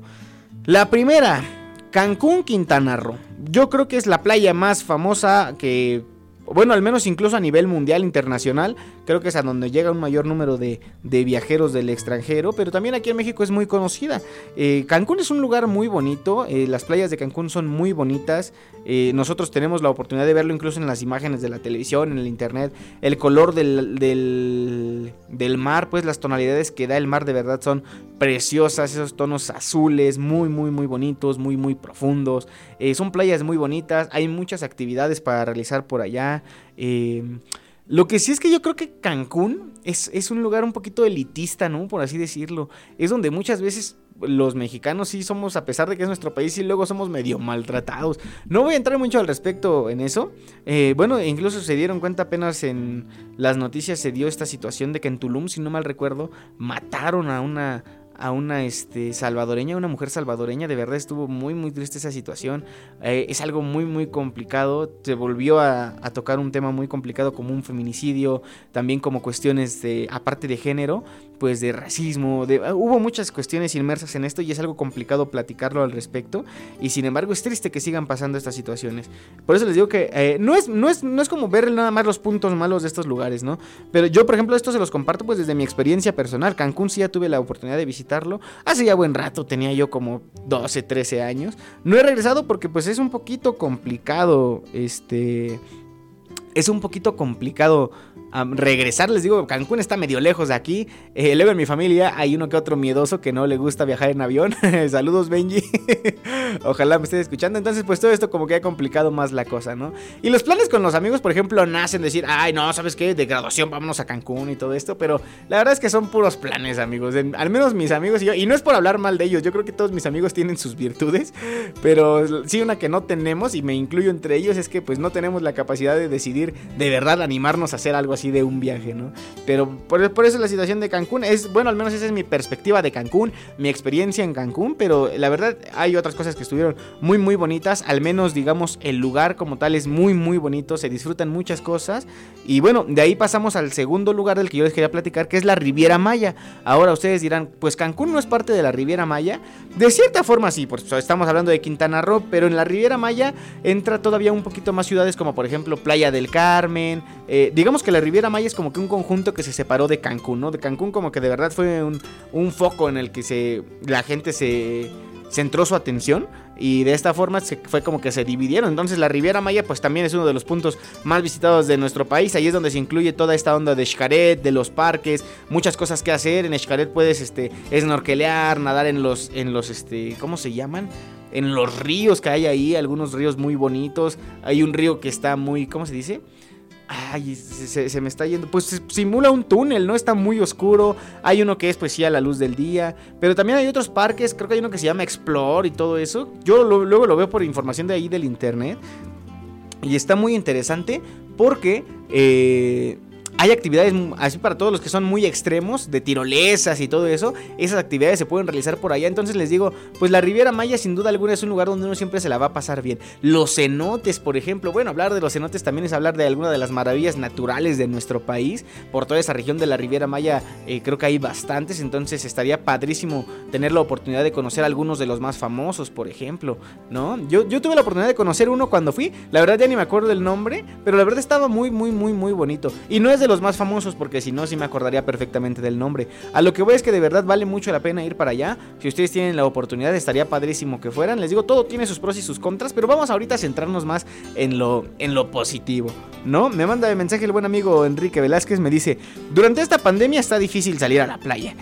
La primera, Cancún, Quintana Roo. Yo creo que es la playa más famosa que bueno, al menos incluso a nivel mundial, internacional, creo que es a donde llega un mayor número de, viajeros del extranjero, pero también aquí en México es muy conocida. Eh, Cancún es un lugar muy bonito, eh, las playas de Cancún son muy bonitas, eh, nosotros tenemos la oportunidad de verlo incluso en las imágenes de la televisión, en el internet, el color del, del, mar, pues las tonalidades que da el mar de verdad son preciosas, esos tonos azules, muy, muy, muy bonitos, muy, muy profundos, son playas muy bonitas, hay muchas actividades para realizar por allá. Lo que sí es que yo creo que Cancún es, es, un lugar un poquito elitista, ¿no? Por así decirlo. Es donde muchas veces los mexicanos sí somos, a pesar de que es nuestro país, y luego somos medio maltratados. No voy a entrar mucho al respecto en eso. Eh, bueno, incluso se dieron cuenta apenas en las noticias se dio esta situación de que en Tulum, si no mal recuerdo, mataron a una a una este, salvadoreña, una mujer salvadoreña. De verdad estuvo muy, muy triste esa situación. Eh, es algo muy, muy complicado. Se volvió a, tocar un tema muy complicado como un feminicidio, también como cuestiones de, aparte de género, pues de racismo. De, ah, hubo muchas cuestiones inmersas en esto y es algo complicado platicarlo al respecto. Y sin embargo es triste que sigan pasando estas situaciones. Por eso les digo que eh, no, es, no, es, no es como ver nada más los puntos malos de estos lugares, ¿no? Pero yo, por ejemplo, esto se los comparto pues desde mi experiencia personal. Cancún sí ya tuve la oportunidad de visitar Hace ya buen rato, tenía yo como 12, 13 años. No he regresado porque pues es un poquito complicado, este... Es un poquito complicado regresar. Les digo, Cancún está medio lejos de aquí. Eh, luego en mi familia hay uno que otro miedoso que no le gusta viajar en avión. Saludos, Benji. Ojalá me estés escuchando. Entonces, pues todo esto como que ha complicado más la cosa, ¿no? Y los planes con los amigos, por ejemplo, nacen decir, ay, no, ¿sabes qué? De graduación vámonos a Cancún y todo esto. Pero la verdad es que son puros planes, amigos. al menos mis amigos y yo. Y no es por hablar mal de ellos. Yo creo que todos mis amigos tienen sus virtudes. Pero sí, una que no tenemos, y me incluyo entre ellos, es que pues no tenemos la capacidad de decidir de verdad animarnos a hacer algo así de un viaje, ¿no? Pero por, por, eso la situación de Cancún es, bueno, al menos esa es mi perspectiva de Cancún, mi experiencia en Cancún, pero la verdad hay otras cosas que estuvieron muy, muy bonitas, al menos digamos el lugar como tal es muy, muy bonito, se disfrutan muchas cosas y bueno, de ahí pasamos al segundo lugar del que yo les quería platicar, que es la Riviera Maya. Ahora ustedes dirán, pues Cancún no es parte de la Riviera Maya, de cierta forma sí, por estamos hablando de Quintana Roo, pero en la Riviera Maya entra todavía un poquito más ciudades como por ejemplo Playa del Carmen, eh, digamos que la Riviera Maya es como que un conjunto que se separó de Cancún, ¿no? De Cancún como que de verdad fue un, foco en el que se, la gente se centró su atención y de esta forma se, fue como que se dividieron. Entonces la Riviera Maya pues también es uno de los puntos más visitados de nuestro país. Ahí es donde se incluye toda esta onda de Xcaret, de los parques, muchas cosas que hacer. En Xcaret puedes este, nadar en los, en los, este, ¿cómo se llaman? En los ríos que hay ahí, algunos ríos muy bonitos. Hay un río que está muy, ¿cómo se dice? Ay, se, me está yendo. Pues simula un túnel, ¿no? Está muy oscuro. Hay uno que es, pues sí, a la luz del día. Pero también hay otros parques. Creo que hay uno que se llama Explore y todo eso. Yo luego lo veo por información de ahí del internet. Y está muy interesante porque eh, hay actividades así para todos los que son muy extremos, de tirolesas y todo eso. Esas actividades se pueden realizar por allá. Entonces les digo, pues la Riviera Maya sin duda alguna es un lugar donde uno siempre se la va a pasar bien. Los cenotes, por ejemplo. Bueno, hablar de los cenotes también es hablar de alguna de las maravillas naturales de nuestro país. Por toda esa región de la Riviera Maya eh, creo que hay bastantes. Entonces estaría padrísimo tener la oportunidad de conocer algunos de los más famosos, por ejemplo. ¿No? Yo, yo tuve la oportunidad de conocer uno cuando fui. La verdad ya ni me acuerdo del nombre. Pero la verdad estaba muy, muy, muy, muy bonito. Y no es de los más famosos porque si no, sí me acordaría perfectamente del nombre. A lo que voy es que de verdad vale mucho la pena ir para allá. Si ustedes tienen la oportunidad, estaría padrísimo que fueran. Les digo, todo tiene sus pros y sus contras, pero vamos ahorita a centrarnos más en lo, en lo positivo, ¿no? Me manda el mensaje el buen amigo Enrique Velázquez, me dice, durante esta pandemia está difícil salir a la playa.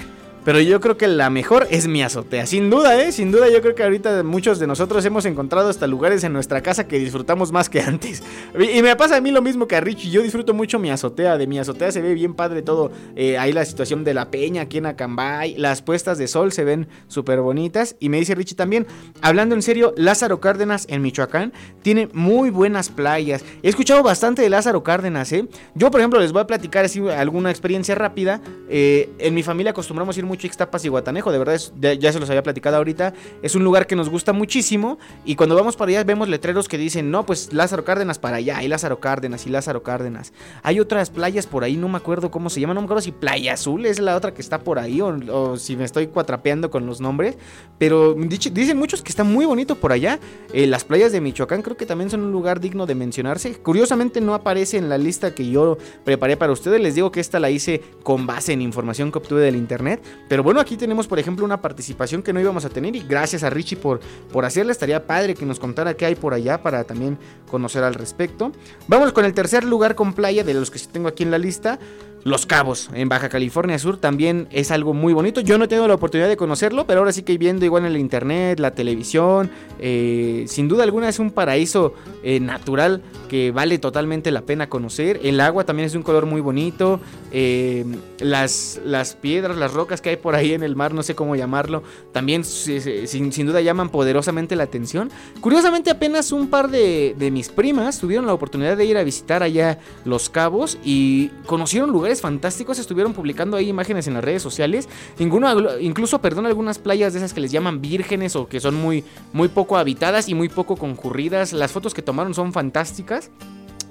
Pero yo creo que la mejor es mi azotea. Sin duda, ¿eh? Sin duda, yo creo que ahorita muchos de nosotros hemos encontrado hasta lugares en nuestra casa que disfrutamos más que antes. Y me pasa a mí lo mismo que a Richie. Yo disfruto mucho mi azotea. De mi azotea se ve bien padre todo. Eh, ahí la situación de la peña aquí en Acambay. Las puestas de sol se ven súper bonitas. Y me dice Richie también, hablando en serio, Lázaro Cárdenas en Michoacán tiene muy buenas playas. He escuchado bastante de Lázaro Cárdenas, ¿eh? Yo, por ejemplo, les voy a platicar así alguna experiencia rápida. Eh, en mi familia acostumbramos ir mucho Ixtapas y Guatanejo, de verdad ya, se los había platicado ahorita, es un lugar que nos gusta muchísimo y cuando vamos para allá vemos letreros que dicen, no, pues Lázaro Cárdenas para allá, y Lázaro Cárdenas y Lázaro Cárdenas. Hay otras playas por ahí, no me acuerdo cómo se llama, no me acuerdo si Playa Azul es la otra que está por ahí o, si me estoy cuatrapeando con los nombres, pero dicen muchos que está muy bonito por allá. Eh, las playas de Michoacán creo que también son un lugar digno de mencionarse. Curiosamente no aparece en la lista que yo preparé para ustedes, les digo que esta la hice con base en información que obtuve del internet, pero bueno, aquí tenemos, por ejemplo, una participación que no íbamos a tener y gracias a Richie por, por hacerla. Estaría padre que nos contara qué hay por allá para también conocer al respecto. Vamos con el tercer lugar con playa de los que tengo aquí en la lista. Los Cabos, en Baja California Sur, también es algo muy bonito. Yo no he tenido la oportunidad de conocerlo, pero ahora sí que viendo igual en el internet, la televisión, eh, sin duda alguna es un paraíso eh, natural que vale totalmente la pena conocer. El agua también es de un color muy bonito. Eh, las, las piedras, las rocas que hay por ahí en el mar, no sé cómo llamarlo, también sin, duda llaman poderosamente la atención. Curiosamente, apenas un par de, de mis primas tuvieron la oportunidad de ir a visitar allá Los Cabos y conocieron lugares fantásticos, estuvieron publicando ahí imágenes en las redes sociales. Ninguno, incluso, perdón, algunas playas de esas que les llaman vírgenes o que son muy, muy poco habitadas y muy poco concurridas. Las fotos que tomaron son fantásticas.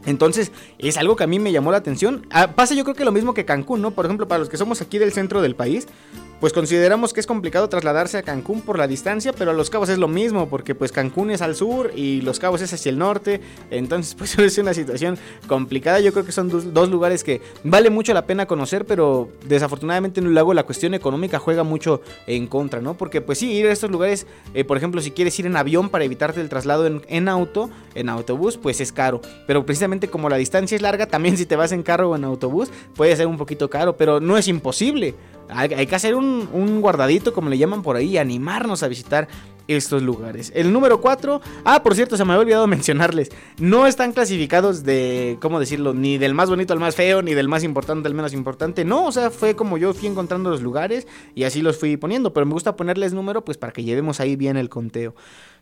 Entonces, es algo que a mí me llamó la atención. Ah, pasa yo creo que lo mismo que Cancún, ¿no? Por ejemplo, para los que somos aquí del centro del país, pues consideramos que es complicado trasladarse a Cancún por la distancia, pero a Los Cabos es lo mismo, porque pues Cancún es al sur y Los Cabos es hacia el norte, entonces pues es una situación complicada, yo creo que son dos, lugares que vale mucho la pena conocer, pero desafortunadamente luego la cuestión económica juega mucho en contra, ¿no? Porque pues sí, ir a estos lugares, eh, por ejemplo, si quieres ir en avión para evitarte el traslado en, en auto, en autobús, pues es caro, pero precisamente como la distancia es larga, también si te vas en carro o en autobús, puede ser un poquito caro, pero no es imposible. Hay, que hacer un, guardadito, como le llaman por ahí, y animarnos a visitar estos lugares. El número 4, ah, por cierto, se me había olvidado mencionarles, no están clasificados de, ¿cómo decirlo? Ni del más bonito al más feo, ni del más importante al menos importante, no, o sea, fue como yo fui encontrando los lugares y así los fui poniendo, pero me gusta ponerles número pues para que llevemos ahí bien el conteo.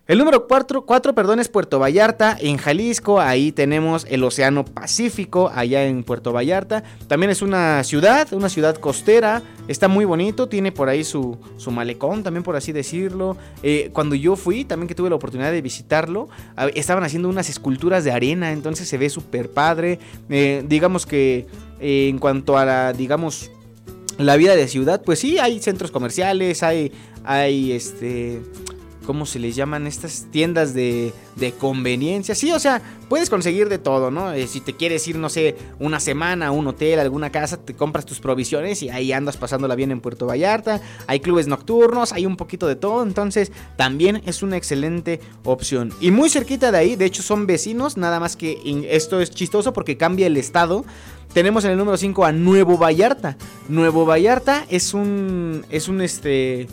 El número 4, perdón, es Puerto Vallarta, en Jalisco. Ahí tenemos el Océano Pacífico, allá en Puerto Vallarta. También es una ciudad, una ciudad costera. Está muy bonito, tiene por ahí su, su malecón, también por así decirlo. Eh, cuando yo fui, también que tuve la oportunidad de visitarlo, estaban haciendo unas esculturas de arena, entonces se ve súper padre. Eh, digamos que eh, en cuanto a la, digamos, la vida de ciudad, pues sí, hay centros comerciales, hay, hay este ¿cómo se les llaman estas tiendas de, de conveniencia? Sí, o sea, puedes conseguir de todo, ¿no? Eh, si te quieres ir, no sé, una semana a un hotel, alguna casa, te compras tus provisiones y ahí andas pasándola bien en Puerto Vallarta. Hay clubes nocturnos, hay un poquito de todo, entonces también es una excelente opción. Y muy cerquita de ahí, de hecho son vecinos, nada más que esto es chistoso porque cambia el estado. Tenemos en el número 5 a Nuevo Vallarta. Nuevo Vallarta es un es un este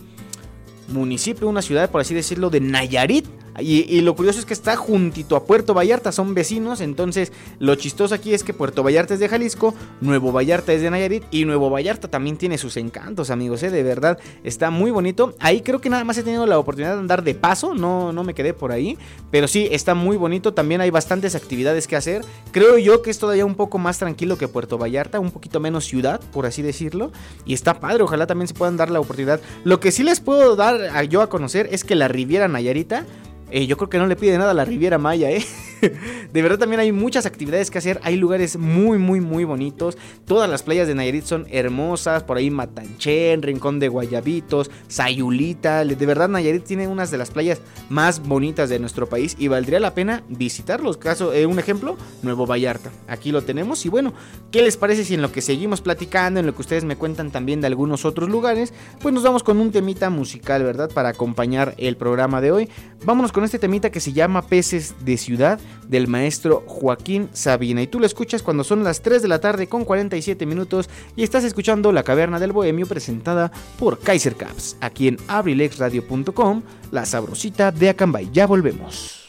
municipio, una ciudad, por así decirlo, de Nayarit. Y, lo curioso es que está juntito a Puerto Vallarta, son vecinos. Entonces, lo chistoso aquí es que Puerto Vallarta es de Jalisco, Nuevo Vallarta es de Nayarit y Nuevo Vallarta también tiene sus encantos, amigos. ¿eh? De verdad, está muy bonito. Ahí creo que nada más he tenido la oportunidad de andar de paso, no, no me quedé por ahí. Pero sí, está muy bonito. También hay bastantes actividades que hacer. Creo yo que es todavía un poco más tranquilo que Puerto Vallarta, un poquito menos ciudad, por así decirlo. Y está padre, ojalá también se puedan dar la oportunidad. Lo que sí les puedo dar yo a conocer es que la Riviera Nayarita eh, yo creo que no le pide nada a la Riviera Maya, ¿eh? de verdad también hay muchas actividades que hacer, hay lugares muy, muy, muy bonitos. Todas las playas de Nayarit son hermosas, por ahí Matanchen, Rincón de Guayabitos, Sayulita. De verdad Nayarit tiene unas de las playas más bonitas de nuestro país y valdría la pena visitarlos. Caso, eh, un ejemplo, Nuevo Vallarta. Aquí lo tenemos y bueno, ¿qué les parece si en lo que seguimos platicando, en lo que ustedes me cuentan también de algunos otros lugares, pues nos vamos con un temita musical, ¿verdad? Para acompañar el programa de hoy. Vámonos con este temita que se llama Peces de Ciudad del maestro Joaquín Sabina. Y tú lo escuchas cuando son las 3 de la tarde con 47 minutos y estás escuchando La Caverna del Bohemio presentada por Kaiser Caps, aquí en abrilexradio.com, la sabrosita de Acambay. Ya volvemos.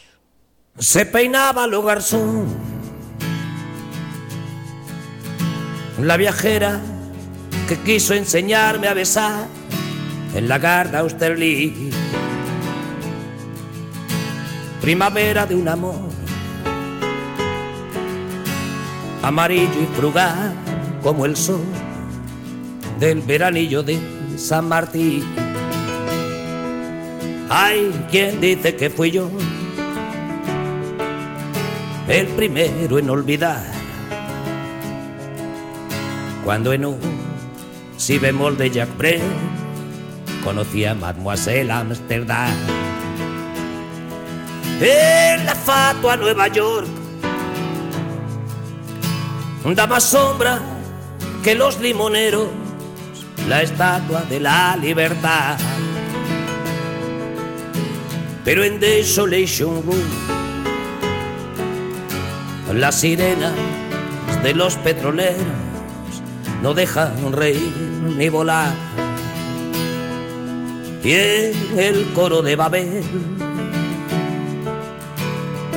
Se peinaba lo garzón, la viajera que quiso enseñarme a besar en la garda Austerlitz primavera de un amor, amarillo y frugal como el sol del veranillo de San Martín. Hay quien dice que fui yo el primero en olvidar. Cuando en un si bemol de Jack Brel conocí a Mademoiselle Amsterdam en la fatua Nueva York. Da más sombra que los limoneros, la estatua de la libertad. Pero en Desolation Room, las sirenas de los petroleros no dejan reír ni volar. Y en el coro de Babel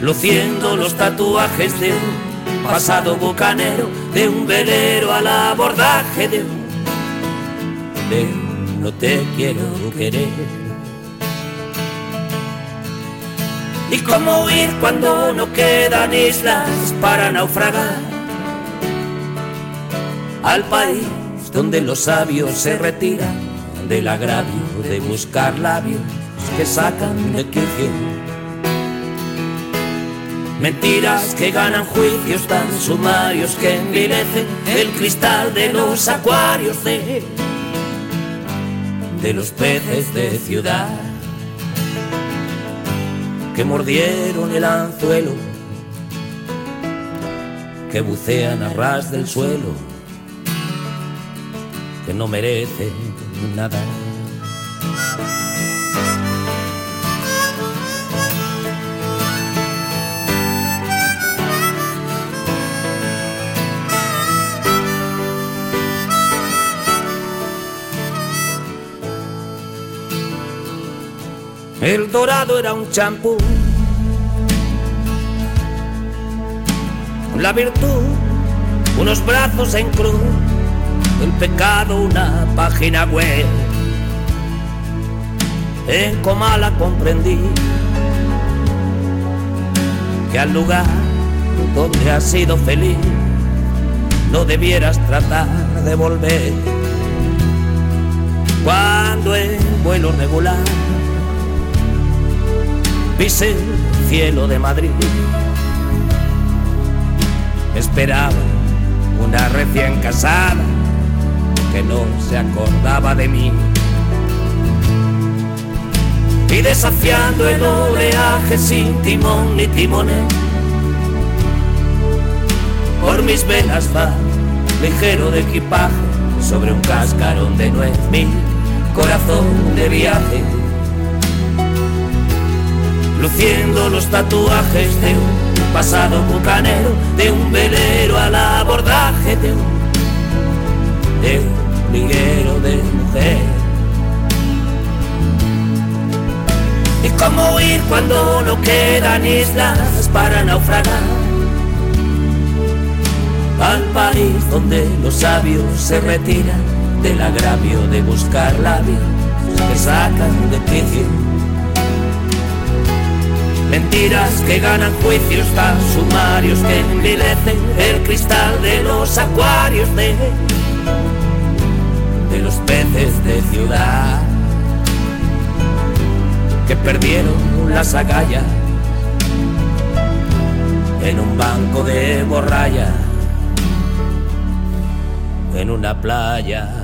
luciendo los tatuajes de un pasado bucanero, de un velero al abordaje de un, de no te quiero querer. Y cómo huir cuando no quedan islas para naufragar al país donde los sabios se retiran del agravio de buscar labios que sacan de quicio Mentiras que ganan juicios tan sumarios que envilecen el cristal de los acuarios de, de los peces de ciudad que mordieron el anzuelo, que bucean a ras del suelo, que no merecen nada. El dorado era un champú. La virtud, unos brazos en cruz. El pecado, una página web. En Comala comprendí que al lugar donde has sido feliz no debieras tratar de volver. Cuando en vuelo regular pise el cielo de Madrid. esperaba una recién casada que no se acordaba de mí. y desafiando el oleaje sin timón ni timonel. Por mis venas va ligero de equipaje sobre un cascarón de nuez, mi corazón de viaje, luciendo los tatuajes de un pasado bucanero, de un velero al abordaje de un, de un liguero de mujer. Y cómo huir cuando no quedan islas para naufragar al país donde los sabios se retiran del agravio de buscar la vida que sacan de quicio. Mentiras que ganan juicios tan sumarios que envilecen el cristal de los acuarios de, de los peces de ciudad que perdieron las agallas en un banco de borralla en una playa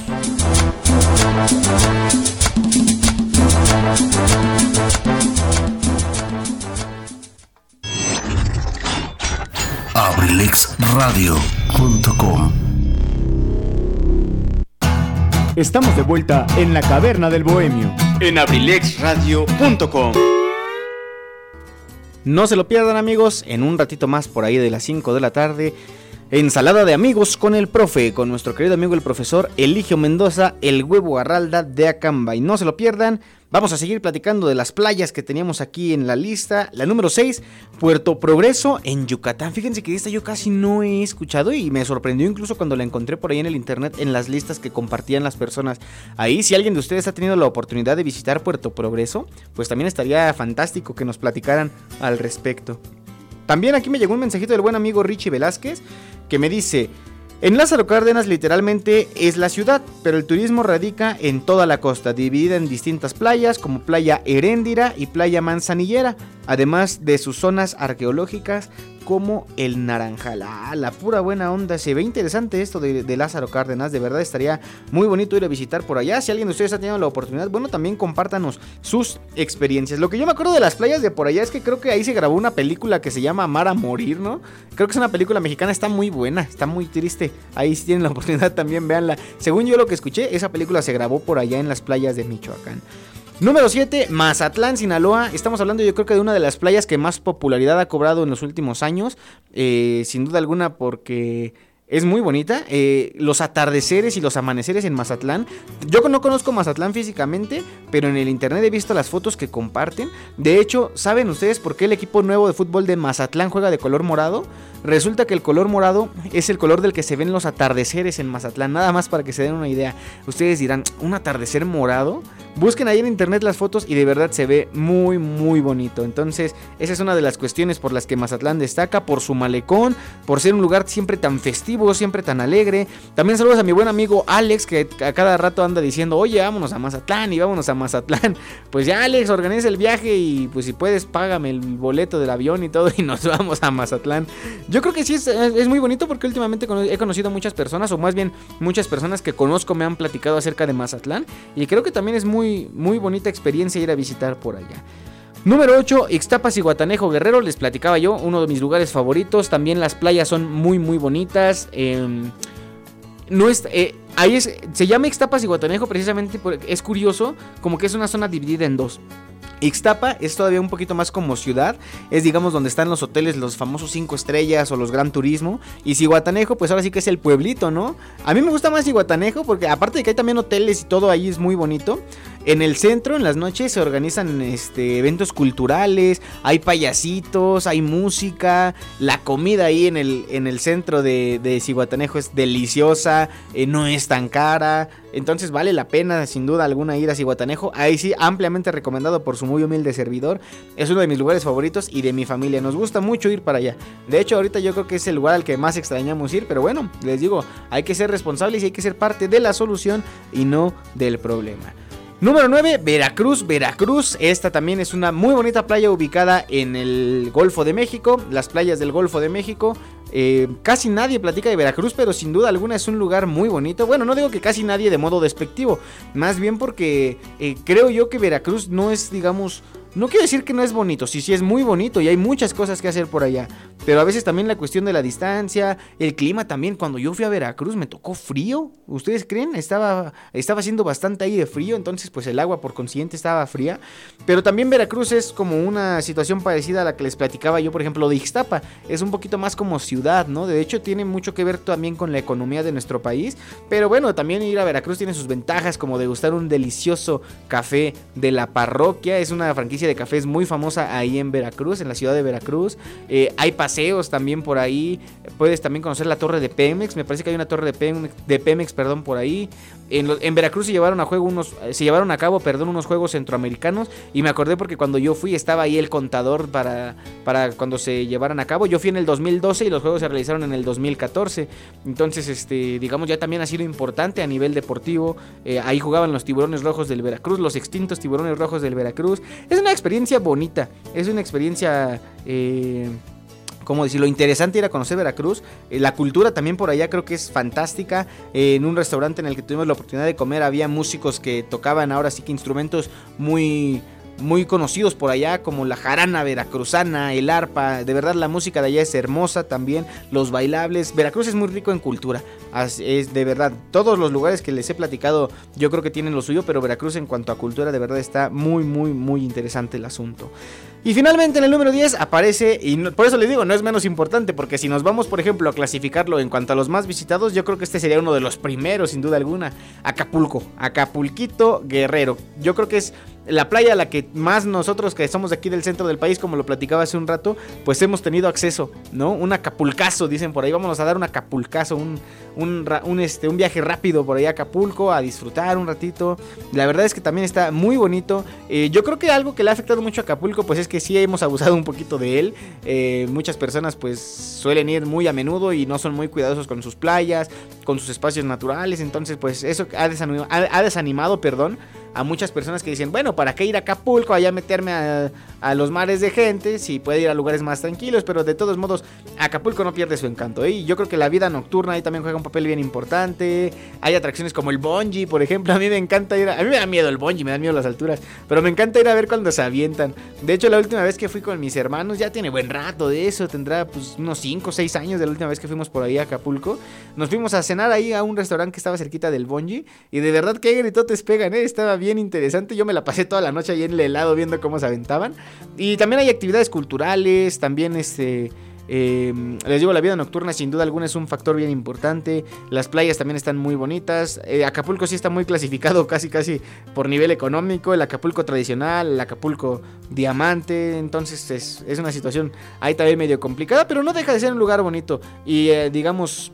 abrilexradio.com Estamos de vuelta en la caverna del bohemio. En abrilexradio.com. No se lo pierdan amigos, en un ratito más por ahí de las 5 de la tarde. Ensalada de amigos con el profe, con nuestro querido amigo el profesor Eligio Mendoza, el huevo garralda de Acamba. Y no se lo pierdan, Vamos a seguir platicando de las playas que teníamos aquí en la lista. La número 6, Puerto Progreso en Yucatán. Fíjense que esta yo casi no he escuchado y me sorprendió incluso cuando la encontré por ahí en el internet en las listas que compartían las personas. Ahí, si alguien de ustedes ha tenido la oportunidad de visitar Puerto Progreso, pues también estaría fantástico que nos platicaran al respecto. También aquí me llegó un mensajito del buen amigo Richie Velázquez que me dice... En Lázaro Cárdenas literalmente es la ciudad, pero el turismo radica en toda la costa, dividida en distintas playas como Playa Heréndira y Playa Manzanillera, además de sus zonas arqueológicas como el Naranjal. Ah, la pura buena onda. Se ve interesante esto de, Lázaro Cárdenas. De verdad estaría muy bonito ir a visitar por allá. Si alguien de ustedes ha tenido la oportunidad, bueno, también compártanos sus experiencias. Lo que yo me acuerdo de las playas de por allá es que creo que ahí se grabó una película que se llama Amar a Morir, ¿no? Creo que es una película mexicana, está muy buena, está muy triste. Ahí si tienen la oportunidad también véanla. Según yo lo que escuché, esa película se grabó por allá en las playas de Michoacán. Número 7, Mazatlán, Sinaloa. Estamos hablando yo creo que de una de las playas que más popularidad ha cobrado en los últimos años. Eh, sin duda alguna porque es muy bonita. Eh, los atardeceres y los amaneceres en Mazatlán. Yo no conozco Mazatlán físicamente, pero en el internet he visto las fotos que comparten. De hecho, ¿saben ustedes por qué el equipo nuevo de fútbol de Mazatlán juega de color morado? Resulta que el color morado es el color del que se ven los atardeceres en Mazatlán. Nada más para que se den una idea. Ustedes dirán, ¿un atardecer morado? Busquen ahí en internet las fotos y de verdad se ve muy muy bonito. Entonces esa es una de las cuestiones por las que Mazatlán destaca, por su malecón, por ser un lugar siempre tan festivo, siempre tan alegre. También saludos a mi buen amigo Alex que a cada rato anda diciendo, oye, vámonos a Mazatlán y vámonos a Mazatlán. Pues ya Alex, organiza el viaje y pues si puedes págame el boleto del avión y todo y nos vamos a Mazatlán. Yo creo que sí es, muy bonito porque últimamente he conocido a muchas personas o más bien muchas personas que conozco me han platicado acerca de Mazatlán y creo que también es muy muy, bonita experiencia ir a visitar por allá. Número 8, Ixtapas y Guatanejo Guerrero, les platicaba yo, uno de mis lugares favoritos. También las playas son muy, muy bonitas. Em, no es, eh, ahí es, se llama Ixtapas y Guatanejo precisamente porque es curioso, como que es una zona dividida en dos. Ixtapa es todavía un poquito más como ciudad, es digamos donde están los hoteles, los famosos 5 estrellas o los gran turismo. Y Ciguatanejo, pues ahora sí que es el pueblito, ¿no? A mí me gusta más Ciguatanejo porque aparte de que hay también hoteles y todo ahí es muy bonito. En el centro, en las noches, se organizan este, eventos culturales, hay payasitos, hay música, la comida ahí en el, en el centro de, de es deliciosa, eh, no es tan cara, entonces vale la pena sin duda alguna ir a Cihuatanejo. Ahí sí, ampliamente recomendado por su muy humilde servidor. Es uno de mis lugares favoritos y de mi familia. Nos gusta mucho ir para allá. De hecho, ahorita yo creo que es el lugar al que más extrañamos ir. Pero bueno, les digo, hay que ser responsables y hay que ser parte de la solución y no del problema. Número 9, Veracruz, Veracruz. Esta también es una muy bonita playa ubicada en el Golfo de México, las playas del Golfo de México. Eh, casi nadie platica de Veracruz, pero sin duda alguna es un lugar muy bonito. Bueno, no digo que casi nadie de modo despectivo, más bien porque eh, creo yo que Veracruz no es, digamos, no quiero decir que no es bonito, sí, sí es muy bonito y hay muchas cosas que hacer por allá. Pero a veces también la cuestión de la distancia, el clima también. Cuando yo fui a Veracruz me tocó frío. ¿Ustedes creen? Estaba, estaba haciendo bastante ahí de frío, entonces pues el agua por consiguiente estaba fría. Pero también Veracruz es como una situación parecida a la que les platicaba yo, por ejemplo, de Ixtapa. Es un poquito más como ciudad, ¿no? De hecho tiene mucho que ver también con la economía de nuestro país. Pero bueno, también ir a Veracruz tiene sus ventajas como degustar un delicioso café de la parroquia. Es una franquicia de cafés muy famosa ahí en Veracruz, en la ciudad de Veracruz. Eh, hay paseos también por ahí. Puedes también conocer la torre de Pemex. Me parece que hay una torre de Pemex, perdón, por ahí. En, Veracruz se llevaron a juego unos, eh, se llevaron a cabo, perdón, unos juegos centroamericanos y me acordé porque cuando yo fui estaba ahí el contador para, para cuando se llevaran a cabo. Yo fui en el 2012 y los juegos se realizaron en el 2014. Entonces, este, digamos, ya también ha sido importante a nivel deportivo. Eh, ahí jugaban los tiburones rojos del Veracruz, los extintos tiburones rojos del Veracruz. Es una experiencia bonita, es una experiencia... Eh, como decirlo, interesante ir a conocer Veracruz. Eh, la cultura también por allá creo que es fantástica. Eh, en un restaurante en el que tuvimos la oportunidad de comer había músicos que tocaban ahora sí que instrumentos muy muy conocidos por allá como la jarana veracruzana, el arpa, de verdad la música de allá es hermosa también, los bailables, Veracruz es muy rico en cultura, es de verdad, todos los lugares que les he platicado yo creo que tienen lo suyo, pero Veracruz en cuanto a cultura de verdad está muy muy muy interesante el asunto. Y finalmente en el número 10 aparece, y por eso les digo, no es menos importante, porque si nos vamos, por ejemplo, a clasificarlo en cuanto a los más visitados, yo creo que este sería uno de los primeros, sin duda alguna. Acapulco, Acapulquito Guerrero. Yo creo que es la playa a la que más nosotros que somos aquí del centro del país, como lo platicaba hace un rato, pues hemos tenido acceso, ¿no? Un acapulcazo, dicen por ahí, vámonos a dar un acapulcazo, un, un, este, un viaje rápido por ahí a Acapulco, a disfrutar un ratito. La verdad es que también está muy bonito. Eh, yo creo que algo que le ha afectado mucho a Acapulco, pues es que sí hemos abusado un poquito de él. Eh, muchas personas pues suelen ir muy a menudo y no son muy cuidadosos con sus playas, con sus espacios naturales, entonces pues eso ha desanimado, ha desanimado perdón a muchas personas que dicen, bueno, ¿para qué ir a Acapulco, allá meterme a, los mares de gente? Si puede ir a lugares más tranquilos, pero de todos modos, Acapulco no pierde su encanto. Y yo creo que la vida nocturna ahí también juega un papel bien importante. Hay atracciones como el bungee, por ejemplo. A mí me encanta ir a... a mí me da miedo el bungee, me da miedo las alturas. Pero me encanta ir a ver cuando se avientan. De hecho, la última vez que fui con mis hermanos, ya tiene buen rato de eso. Tendrá pues unos 5 o 6 años de la última vez que fuimos por ahí a Acapulco. Nos fuimos a cenar ahí a un restaurante que estaba cerquita del bungee. Y de verdad que gritotes pegan, ¿eh? Estaba bien interesante. Yo me la pasé toda la noche ahí en el helado viendo cómo se aventaban. Y también hay actividades culturales, también este... Eh, les digo, la vida nocturna sin duda alguna es un factor bien importante. Las playas también están muy bonitas. Eh, Acapulco sí está muy clasificado casi casi por nivel económico. El Acapulco tradicional, el Acapulco diamante. Entonces es, es una situación ahí también medio complicada, pero no deja de ser un lugar bonito. Y eh, digamos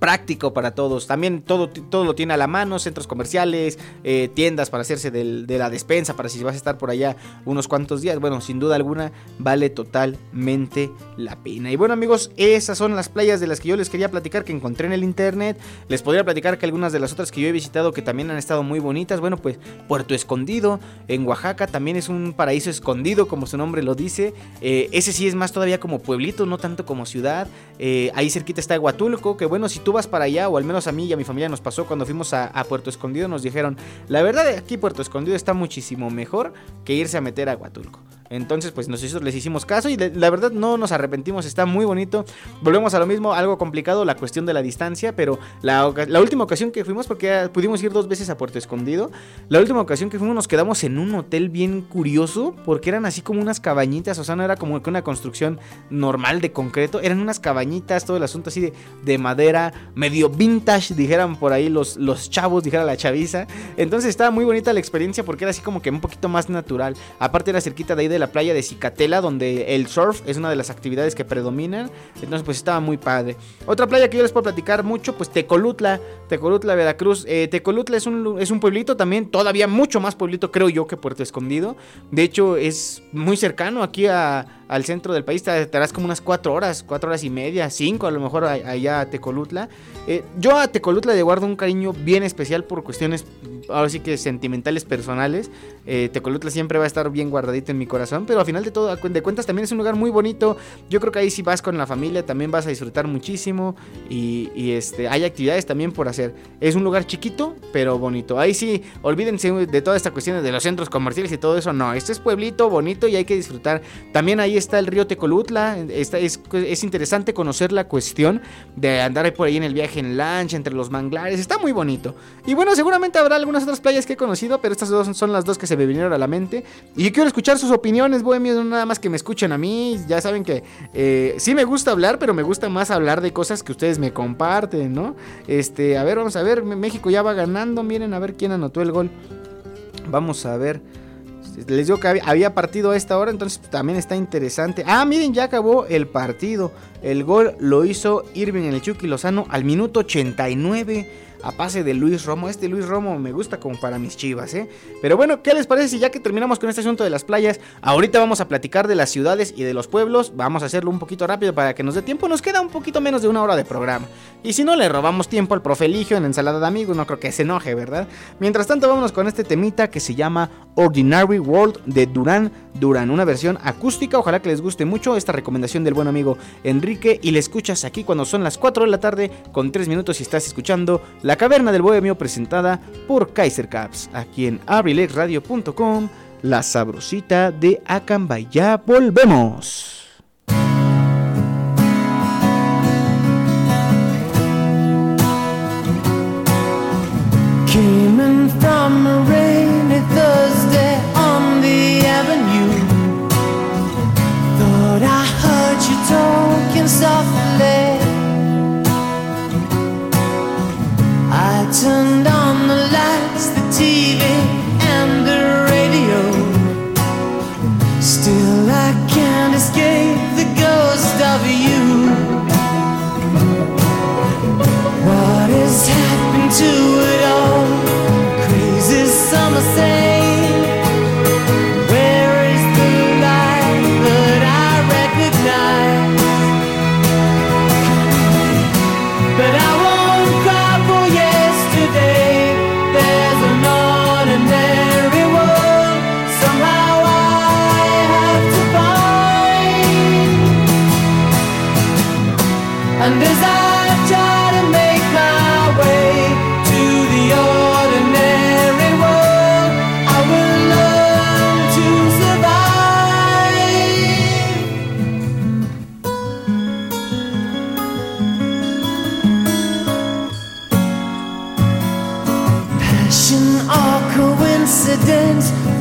práctico para todos. También todo, todo lo tiene a la mano, centros comerciales, eh, tiendas para hacerse de la despensa, para si vas a estar por allá unos cuantos días. Bueno, sin duda alguna vale totalmente la pena. Y bueno amigos, esas son las playas de las que yo les quería platicar que encontré en el internet. Les podría platicar que algunas de las otras que yo he visitado que también han estado muy bonitas. Bueno, pues Puerto Escondido en Oaxaca también es un paraíso escondido, como su nombre lo dice. Eh, ese sí es más todavía como pueblito, no tanto como ciudad. Eh, ahí cerquita está Huatulco, que bueno, si tú vas para allá, o al menos a mí y a mi familia nos pasó cuando fuimos a, Puerto Escondido, nos dijeron, la verdad aquí Puerto Escondido está muchísimo mejor que irse a meter a Huatulco. Entonces, pues nosotros les hicimos caso y la verdad no nos arrepentimos, está muy bonito. Volvemos a lo mismo, algo complicado, la cuestión de la distancia, pero la, última ocasión que fuimos, porque pudimos ir dos veces a Puerto Escondido, la última ocasión que fuimos nos quedamos en un hotel bien curioso, porque eran así como unas cabañitas, o sea, no era como que una construcción normal de concreto, eran unas cabañitas, todo el asunto así de, de madera, medio vintage, dijeran por ahí los, los chavos, dijera la chaviza. Entonces estaba muy bonita la experiencia porque era así como que un poquito más natural. Aparte era cerquita de ahí de la playa de Cicatela, donde el surf es una de las actividades que predominan. Entonces pues estaba muy padre. Otra playa que yo les puedo platicar mucho, pues Tecolutla, Tecolutla, Veracruz. Eh, Tecolutla es un, es un pueblito también, todavía mucho más pueblito creo yo que Puerto Escondido. De hecho es muy cercano aquí a- al centro del país, te estarás como unas cuatro horas, cuatro horas y media, cinco a lo mejor allá a Tecolutla. Eh, yo a Tecolutla le guardo un cariño bien especial por cuestiones, ahora sí que sentimentales, personales. Eh, Tecolutla siempre va a estar bien guardadito en mi corazón, pero al final de todo, de cuentas, también es un lugar muy bonito. Yo creo que ahí si vas con la familia también vas a disfrutar muchísimo y, y, este, hay actividades también por hacer. Es un lugar chiquito, pero bonito. Ahí sí, olvídense de toda esta cuestión de los centros comerciales y todo eso. No, este es pueblito bonito y hay que disfrutar. También ahí está el río Tecolutla. Está, es, es interesante conocer la cuestión de andar por ahí en el viaje en lancha entre los manglares. Está muy bonito. Y bueno, seguramente habrá algunas otras playas que he conocido, pero estas dos son las dos que se me vinieron a la mente. Y quiero escuchar sus opiniones, bohemios, nada más que me escuchen a mí. Ya saben que eh, sí me gusta hablar, pero me gusta más hablar de cosas que ustedes me comparten, ¿no? Este, a ver, vamos a ver. México ya va ganando. Miren a ver quién anotó el gol. Vamos a ver. Les digo que había- partido a esta hora, entonces también está interesante. Ah, miren, ya acabó el partido. El gol lo hizo Irving en el Chucky Lozano al minuto 89 a pase de Luis Romo. Este Luis Romo me gusta como para mis chivas, ¿eh? Pero bueno, ¿qué les parece si ya que terminamos con este asunto de las playas, ahorita vamos a platicar de las ciudades y de los pueblos? Vamos a hacerlo un poquito rápido para que nos dé tiempo. Nos queda un poquito menos de una hora de programa. Y si no, le robamos tiempo al profe Eligio en Ensalada de Amigos, no creo que se enoje, ¿verdad? Mientras tanto, vámonos con este temita que se llama Ordinary World de Durán Durán, una versión acústica. Ojalá que les guste mucho esta recomendación del buen amigo Enrique. Y le escuchas aquí cuando son las 4 de la tarde, con 3 minutos y estás escuchando La Caverna del Bohemio presentada por Kaiser Caps, aquí en abrilexradio.com, la sabrosita de Acambay. Ya volvemos. From a rainy Thursday on the avenue. Turned on the lights, the TV,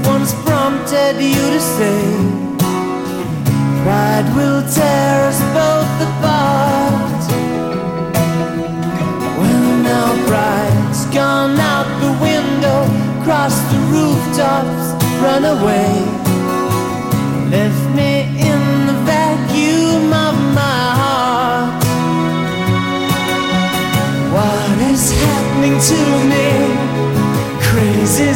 once prompted you to say. Pride will tear us both apart. Well, now pride's gone out the window, crossed the rooftops, run away. Left me in the vacuum of my heart. What is happening to me? Crazy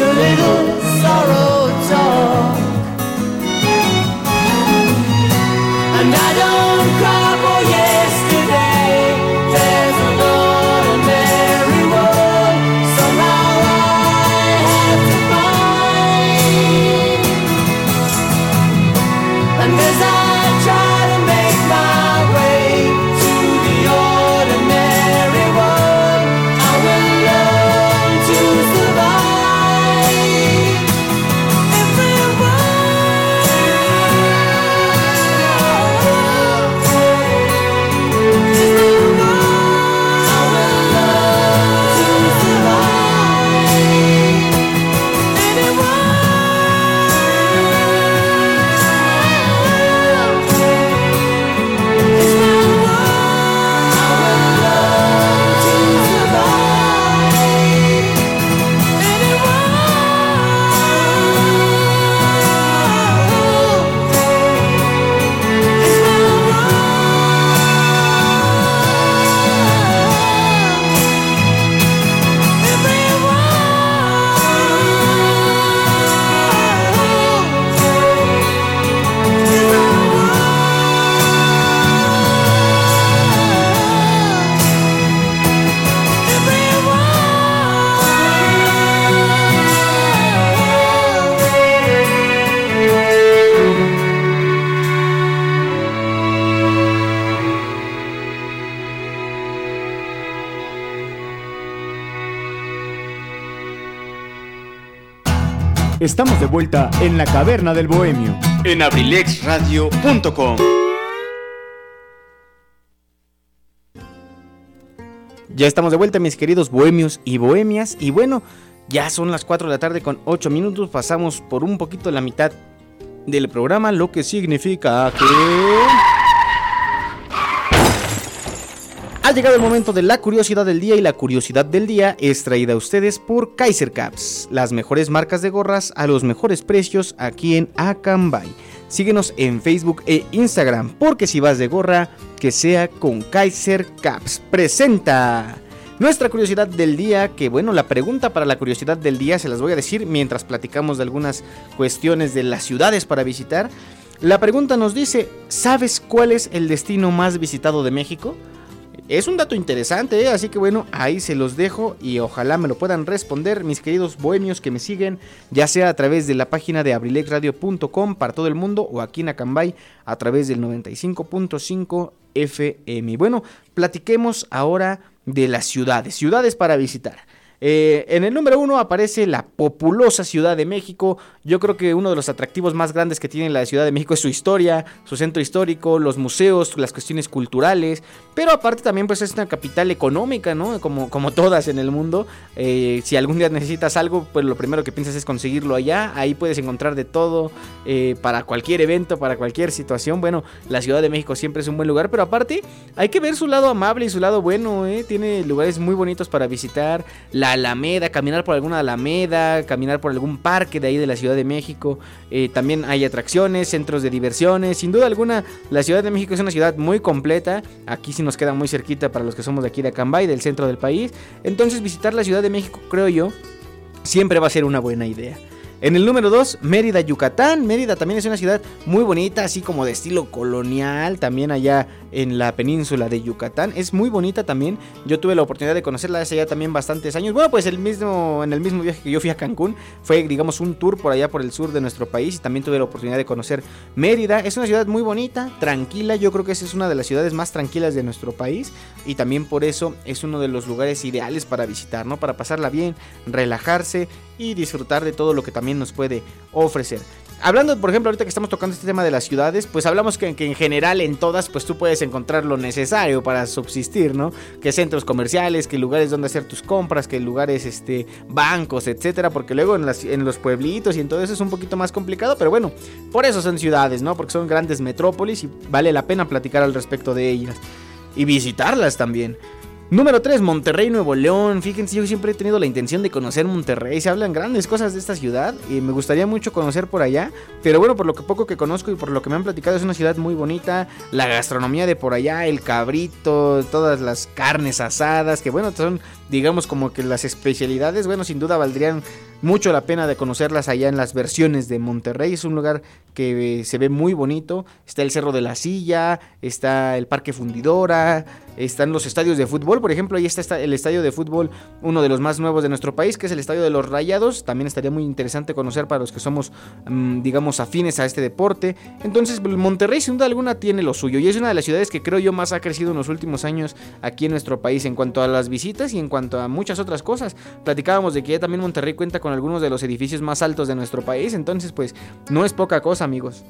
a little sorrow vuelta en la caverna del bohemio. En abrilexradio.com. Ya estamos de vuelta, mis queridos bohemios y bohemias. Y bueno, ya son las 4 de la tarde con 8 minutos. Pasamos por un poquito la mitad del programa, lo que significa que... Ha llegado el momento de la curiosidad del día y la curiosidad del día es traída a ustedes por Kaiser Caps, las mejores marcas de gorras a los mejores precios aquí en Acambay. Síguenos en Facebook e Instagram, porque si vas de gorra, que sea con Kaiser Caps. Presenta nuestra curiosidad del día, que bueno, la pregunta para la curiosidad del día se las voy a decir mientras platicamos de algunas cuestiones de las ciudades para visitar. La pregunta nos dice, ¿sabes cuál es el destino más visitado de México? Es un dato interesante, ¿eh? así que bueno, ahí se los dejo y ojalá me lo puedan responder mis queridos bohemios que me siguen, ya sea a través de la página de abrilexradio.com para todo el mundo o aquí en Acambay a través del 95.5 FM. Bueno, platiquemos ahora de las ciudades, ciudades para visitar. Eh, en el número uno aparece la populosa Ciudad de México. Yo creo que uno de los atractivos más grandes que tiene la Ciudad de México es su historia, su centro histórico, los museos, las cuestiones culturales. Pero aparte también pues es una capital económica, ¿no? Como, como todas en el mundo. Eh, si algún día necesitas algo, pues lo primero que piensas es conseguirlo allá. Ahí puedes encontrar de todo eh, para cualquier evento, para cualquier situación. Bueno, la Ciudad de México siempre es un buen lugar, pero aparte hay que ver su lado amable y su lado bueno, ¿eh? Tiene lugares muy bonitos para visitar. La Alameda, caminar por alguna Alameda, caminar por algún parque de ahí de la Ciudad de México. También hay atracciones, centros de diversiones. Sin duda alguna, la Ciudad de México es una ciudad muy completa. Aquí sí nos queda muy cerquita para los que somos de aquí de Acambay, del centro del país. Entonces visitar la Ciudad de México, creo yo, siempre va a ser una buena idea. En el número 2, Mérida, Yucatán. Mérida también es una ciudad muy bonita, así como de estilo colonial, también allá en la península de Yucatán. Es muy bonita también. Yo tuve la oportunidad de conocerla hace ya también bastantes años. Bueno, pues el mismo, en el mismo viaje que yo fui a Cancún, fue, digamos, un tour por allá por el sur de nuestro país y también tuve la oportunidad de conocer Mérida. Es una ciudad muy bonita, tranquila. Yo creo que esa es una de las ciudades más tranquilas de nuestro país y también por eso es uno de los lugares ideales para visitar, ¿no? Para pasarla bien, relajarse y disfrutar de todo lo que también nos puede ofrecer. Hablando, por ejemplo, ahorita que estamos tocando este tema de las ciudades, pues hablamos que, en general en todas, pues tú puedes encontrar lo necesario para subsistir, ¿no? Que centros comerciales, que lugares donde hacer tus compras, que lugares, este, bancos, etcétera, porque luego en, en los pueblitos y en todo eso es un poquito más complicado, pero bueno, por eso son ciudades, ¿no? Porque son grandes metrópolis y vale la pena platicar al respecto de ellas y visitarlas también. Número 3, Monterrey, Nuevo León. Fíjense, yo siempre he tenido la intención de conocer Monterrey. Se hablan grandes cosas de esta ciudad y me gustaría mucho conocer por allá. Pero bueno, por lo que poco que conozco y por lo que me han platicado, es una ciudad muy bonita. La gastronomía de por allá, el cabrito, todas las carnes asadas, que bueno, son digamos como que las especialidades, bueno, sin duda valdrían mucho la pena de conocerlas allá en las versiones de Monterrey. Es un lugar que se ve muy bonito. Está el Cerro de la Silla, está el Parque Fundidora, están los estadios de fútbol. Por ejemplo, ahí está el estadio de fútbol, uno de los más nuevos de nuestro país, que es el Estadio de los Rayados. También estaría muy interesante conocer para los que somos, mm, digamos, afines a este deporte. Entonces, Monterrey, sin duda alguna, tiene lo suyo. Y es una de las ciudades que creo yo más ha crecido en los últimos años aquí en nuestro país en cuanto a las visitas y en cuanto a muchas otras cosas. Platicábamos de que ya también Monterrey cuenta con algunos de los edificios más altos de nuestro país. Entonces, pues, no es poca cosa, amigos.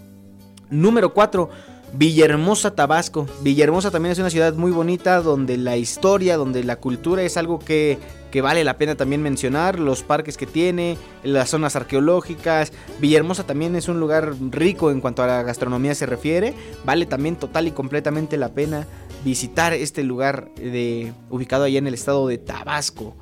Número 4. Villahermosa, Tabasco. Villahermosa también es una ciudad muy bonita donde la historia, donde la cultura es algo que, que, vale la pena también mencionar. Los parques que tiene, las zonas arqueológicas. Villahermosa también es un lugar rico en cuanto a la gastronomía se refiere. Vale también total y completamente la pena visitar este lugar de, ubicado allá en el estado de Tabasco.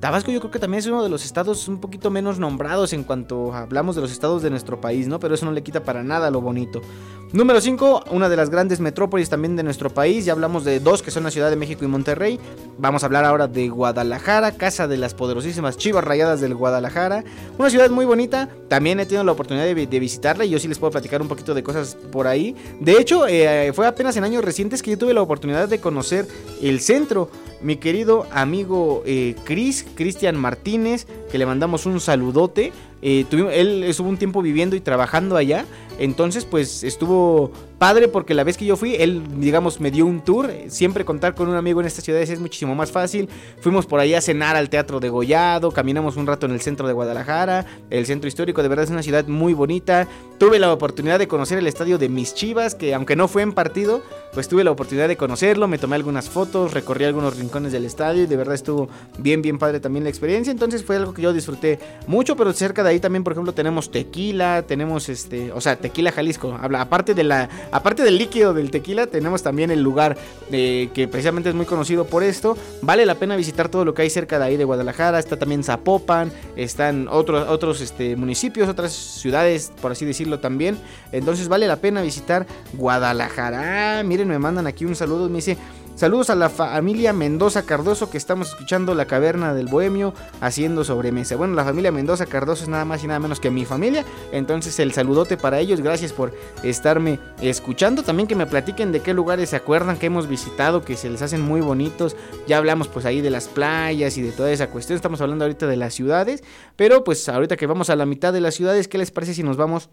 Tabasco yo creo que también es uno de los estados un poquito menos nombrados en cuanto hablamos de los estados de nuestro país, ¿no? Pero eso no le quita para nada lo bonito. Número 5, una de las grandes metrópolis también de nuestro país. Ya hablamos de dos que son la Ciudad de México y Monterrey. Vamos a hablar ahora de Guadalajara, casa de las poderosísimas chivas rayadas del Guadalajara. Una ciudad muy bonita. También he tenido la oportunidad de, visitarla y yo sí les puedo platicar un poquito de cosas por ahí. De hecho, eh, fue apenas en años recientes que yo tuve la oportunidad de conocer el centro. Mi querido amigo eh, Chris, Cristian Martínez, que le mandamos un saludote. Eh, él estuvo un tiempo viviendo y trabajando allá. Entonces, pues estuvo padre porque la vez que yo fui, él, digamos, me dio un tour. Siempre contar con un amigo en estas ciudades es muchísimo más fácil. Fuimos por ahí a cenar al Teatro de Gollado, caminamos un rato en el centro de Guadalajara, el centro histórico, de verdad es una ciudad muy bonita. Tuve la oportunidad de conocer el estadio de Mis Chivas, que aunque no fue en partido, pues tuve la oportunidad de conocerlo, me tomé algunas fotos, recorrí algunos rincones del estadio y de verdad estuvo bien, bien padre también la experiencia. Entonces fue algo que yo disfruté mucho, pero cerca de ahí también, por ejemplo, tenemos tequila, tenemos este, o sea, tequila Jalisco. Habla, aparte de la aparte del líquido del tequila, tenemos también el lugar eh, que precisamente es muy conocido por esto. Vale la pena visitar todo lo que hay cerca de ahí de Guadalajara. Está también Zapopan, están otros, otros este, municipios, otras ciudades, por así decirlo también. Entonces vale la pena visitar Guadalajara. Ah, miren, me mandan aquí un saludo. Me dice, Saludos a la familia Mendoza Cardoso que estamos escuchando la caverna del Bohemio haciendo sobremesa. Bueno, la familia Mendoza Cardoso es nada más y nada menos que mi familia. Entonces el saludote para ellos. Gracias por estarme escuchando. También que me platiquen de qué lugares se acuerdan que hemos visitado, que se les hacen muy bonitos. Ya hablamos pues ahí de las playas y de toda esa cuestión. Estamos hablando ahorita de las ciudades. Pero pues ahorita que vamos a la mitad de las ciudades, ¿qué les parece si nos vamos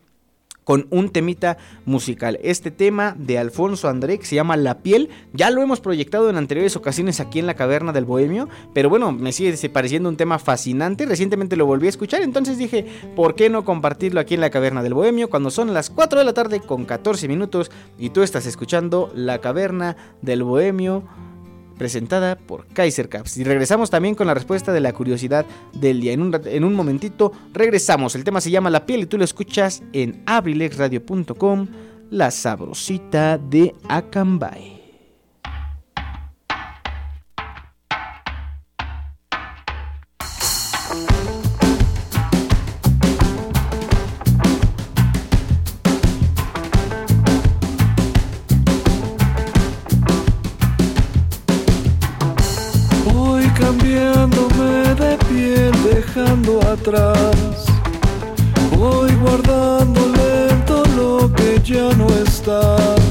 con un temita musical. Este tema de Alfonso André que se llama La piel, ya lo hemos proyectado en anteriores ocasiones aquí en la Caverna del Bohemio, pero bueno, me sigue pareciendo un tema fascinante. Recientemente lo volví a escuchar, entonces dije, ¿por qué no compartirlo aquí en la Caverna del Bohemio cuando son las 4 de la tarde con 14 minutos y tú estás escuchando La Caverna del Bohemio? Presentada por Kaiser Caps. Y regresamos también con la respuesta de la curiosidad del día. En un, en un momentito regresamos. El tema se llama La piel y tú lo escuchas en abrilexradio.com, la sabrosita de Acambay. Atrás. Voy guardando lento lo que ya no está.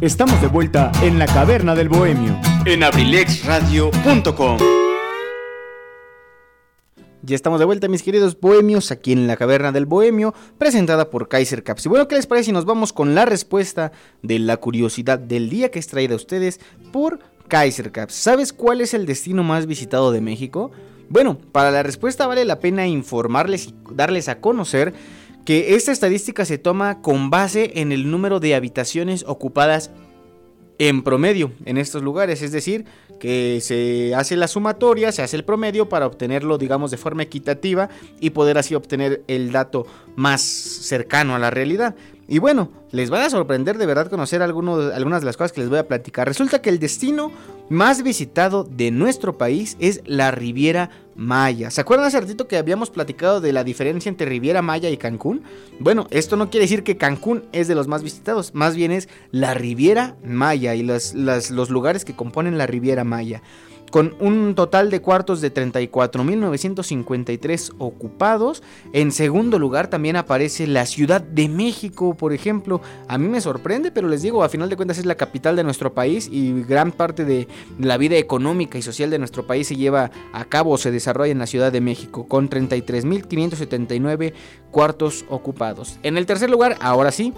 Estamos de vuelta en la caverna del bohemio. En abrilexradio.com. Ya estamos de vuelta, mis queridos bohemios, aquí en la caverna del bohemio, presentada por Kaiser Caps. Y bueno, ¿qué les parece si nos vamos con la respuesta de la curiosidad del día que es traída a ustedes por Kaiser Caps? ¿Sabes cuál es el destino más visitado de México? Bueno, para la respuesta vale la pena informarles y darles a conocer que esta estadística se toma con base en el número de habitaciones ocupadas en promedio en estos lugares, es decir, que se hace la sumatoria, se hace el promedio para obtenerlo, digamos, de forma equitativa y poder así obtener el dato más cercano a la realidad. Y bueno, les va a sorprender de verdad conocer algunas de las cosas que les voy a platicar. Resulta que el destino más visitado de nuestro país es la Riviera Maya. ¿Se acuerdan hace que habíamos platicado de la diferencia entre Riviera Maya y Cancún? Bueno, esto no quiere decir que Cancún es de los más visitados, más bien es la Riviera Maya y los, los lugares que componen la Riviera Maya con un total de cuartos de 34.953 ocupados. En segundo lugar también aparece la Ciudad de México, por ejemplo. A mí me sorprende, pero les digo, a final de cuentas es la capital de nuestro país y gran parte de la vida económica y social de nuestro país se lleva a cabo o se desarrolla en la Ciudad de México, con 33.579 cuartos ocupados. En el tercer lugar, ahora sí,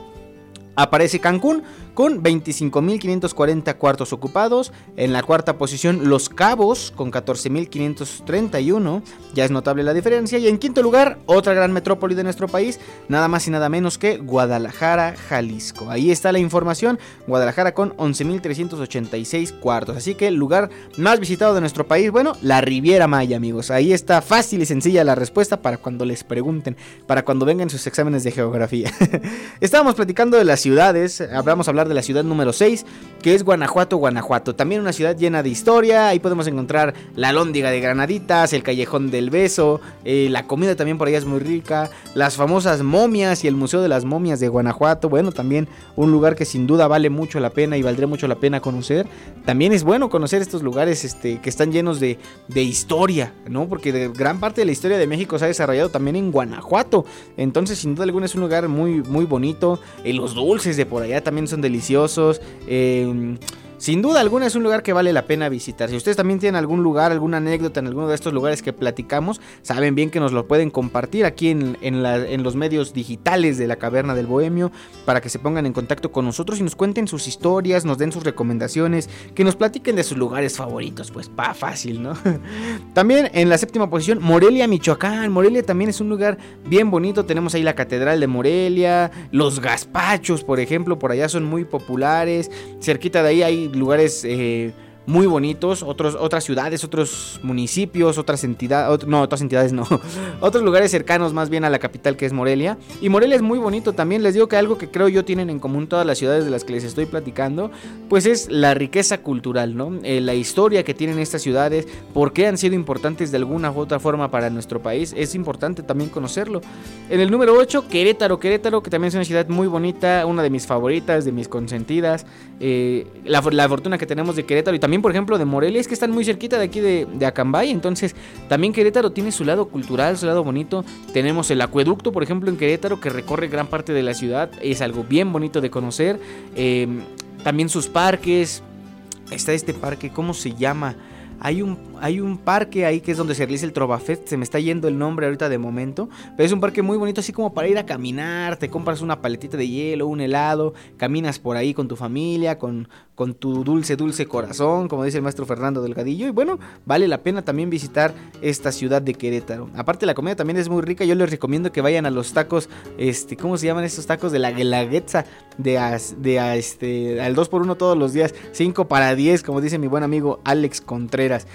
aparece Cancún con 25.540 cuartos ocupados. En la cuarta posición Los Cabos con 14.531. Ya es notable la diferencia. Y en quinto lugar, otra gran metrópoli de nuestro país, nada más y nada menos que Guadalajara, Jalisco. Ahí está la información. Guadalajara con 11.386 cuartos. Así que el lugar más visitado de nuestro país, bueno, la Riviera Maya, amigos. Ahí está fácil y sencilla la respuesta para cuando les pregunten, para cuando vengan sus exámenes de geografía. Estábamos platicando de las ciudades, hablamos hablar de la ciudad número 6, que es Guanajuato, Guanajuato. También una ciudad llena de historia, ahí podemos encontrar la lóndiga de Granaditas, el callejón del beso, eh, la comida también por allá es muy rica, las famosas momias y el Museo de las Momias de Guanajuato, bueno, también un lugar que sin duda vale mucho la pena y valdría mucho la pena conocer. También es bueno conocer estos lugares este, que están llenos de, de historia, ¿no? Porque de gran parte de la historia de México se ha desarrollado también en Guanajuato. Entonces, sin duda alguna es un lugar muy, muy bonito. Eh, los dulces de por allá también son deliciosos. Eh, sin duda alguna es un lugar que vale la pena visitar. Si ustedes también tienen algún lugar, alguna anécdota en alguno de estos lugares que platicamos, saben bien que nos lo pueden compartir aquí en, en, los medios digitales de la Caverna del Bohemio para que se pongan en contacto con nosotros y nos cuenten sus historias, nos den sus recomendaciones, que nos platiquen de sus lugares favoritos. Pues pa, fácil, ¿no? también en la séptima posición, Morelia, Michoacán. Morelia también es un lugar bien bonito. Tenemos ahí la Catedral de Morelia, los gazpachos, por ejemplo, por allá son muy populares. Cerquita de ahí hay lugares eh, muy bonitos, otros, otras ciudades, otros municipios, otras entidades, no, otras entidades no, otros lugares cercanos más bien a la capital que es Morelia. Y Morelia es muy bonito también, les digo que algo que creo yo tienen en común todas las ciudades de las que les estoy platicando, pues es la riqueza cultural, ¿no? Eh, la historia que tienen estas ciudades, por qué han sido importantes de alguna u otra forma para nuestro país, es importante también conocerlo. En el número 8, Querétaro, Querétaro, que también es una ciudad muy bonita, una de mis favoritas, de mis consentidas, eh, la, la fortuna que tenemos de Querétaro y también por ejemplo, de Morelia, es que están muy cerquita de aquí de, de, Acambay. Entonces, también Querétaro tiene su lado cultural, su lado bonito. Tenemos el acueducto, por ejemplo, en Querétaro, que recorre gran parte de la ciudad. Es algo bien bonito de conocer. Eh, también sus parques. Está este parque, ¿cómo se llama? Hay un, hay un parque ahí que es donde se realiza el Trovafest. Se me está yendo el nombre ahorita de momento. Pero es un parque muy bonito, así como para ir a caminar. Te compras una paletita de hielo, un helado. Caminas por ahí con tu familia, con, con tu dulce, dulce corazón, como dice el maestro Fernando Delgadillo. Y bueno, vale la pena también visitar esta ciudad de Querétaro. Aparte, la comida también es muy rica. Yo les recomiendo que vayan a los tacos, este, ¿cómo se llaman estos tacos? De la Guelaguetza, de, de este, al 2x1 todos los días, 5 para 10, como dice mi buen amigo Alex Contreras.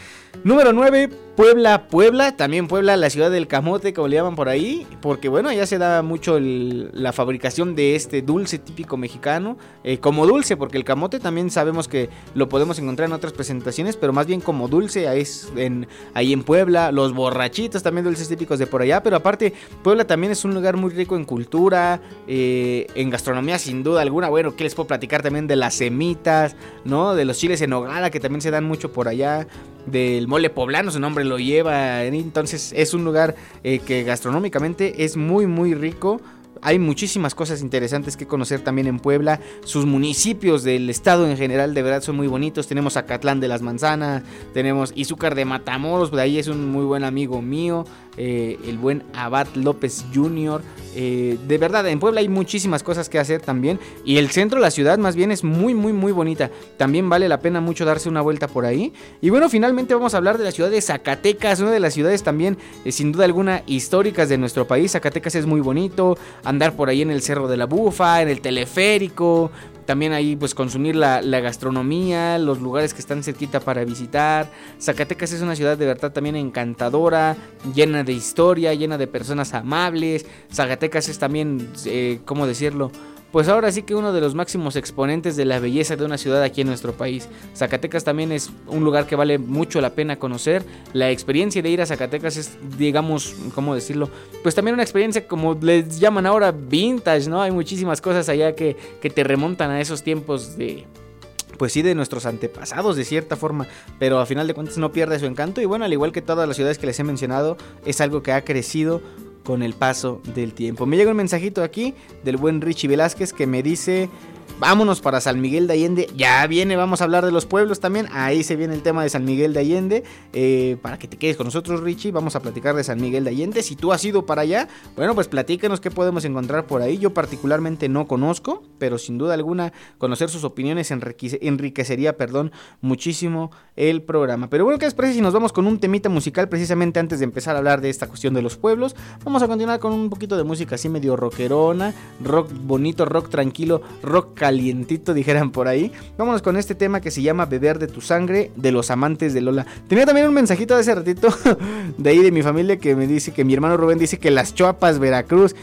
Número 9, Puebla, Puebla, también Puebla, la ciudad del camote, como le llaman por ahí, porque bueno, allá se da mucho la fabricación de este dulce típico mexicano, eh, como dulce, porque el camote también sabemos que lo podemos encontrar en otras presentaciones, pero más bien como dulce, ahí, en, ahí en Puebla, los borrachitos también dulces típicos de por allá, pero aparte, Puebla también es un lugar muy rico en cultura, eh, en gastronomía sin duda alguna, bueno, ¿qué les puedo platicar también de las semitas, ¿no? De los chiles en hogada que también se dan mucho por allá del mole poblano, su nombre lo lleva. Entonces es un lugar eh, que gastronómicamente es muy muy rico. Hay muchísimas cosas interesantes que conocer también en Puebla. Sus municipios del estado en general de verdad son muy bonitos. Tenemos Acatlán de las Manzanas, tenemos Izúcar de Matamoros, de ahí es un muy buen amigo mío. Eh, el buen Abad López Jr. Eh, de verdad, en Puebla hay muchísimas cosas que hacer también. Y el centro de la ciudad más bien es muy, muy, muy bonita. También vale la pena mucho darse una vuelta por ahí. Y bueno, finalmente vamos a hablar de la ciudad de Zacatecas, una de las ciudades también, eh, sin duda alguna, históricas de nuestro país. Zacatecas es muy bonito. Andar por ahí en el Cerro de la Bufa, en el teleférico. También ahí pues consumir la, gastronomía, los lugares que están cerquita para visitar. Zacatecas es una ciudad de verdad también encantadora, llena de historia, llena de personas amables. Zacatecas es también, eh, ¿cómo decirlo? Pues ahora sí que uno de los máximos exponentes de la belleza de una ciudad aquí en nuestro país. Zacatecas también es un lugar que vale mucho la pena conocer. La experiencia de ir a Zacatecas es, digamos, ¿cómo decirlo? Pues también una experiencia como les llaman ahora vintage, ¿no? Hay muchísimas cosas allá que, que te remontan a esos tiempos de pues sí, de nuestros antepasados de cierta forma, pero a final de cuentas no pierde su encanto y bueno, al igual que todas las ciudades que les he mencionado, es algo que ha crecido con el paso del tiempo. Me llega un mensajito aquí del buen Richie Velázquez que me dice Vámonos para San Miguel de Allende. Ya viene, vamos a hablar de los pueblos también. Ahí se viene el tema de San Miguel de Allende. Eh, para que te quedes con nosotros, Richie, vamos a platicar de San Miguel de Allende. Si tú has ido para allá, bueno, pues platícanos qué podemos encontrar por ahí. Yo particularmente no conozco, pero sin duda alguna conocer sus opiniones enriquecería, perdón, muchísimo el programa. Pero bueno, ¿qué les parece si nos vamos con un temita musical precisamente antes de empezar a hablar de esta cuestión de los pueblos? Vamos a continuar con un poquito de música así medio rockerona, rock bonito, rock tranquilo, rock calientito, dijeran por ahí. Vámonos con este tema que se llama Beber de tu sangre de los amantes de Lola. Tenía también un mensajito de ese ratito de ahí de mi familia que me dice que mi hermano Rubén dice que las Chuapas Veracruz.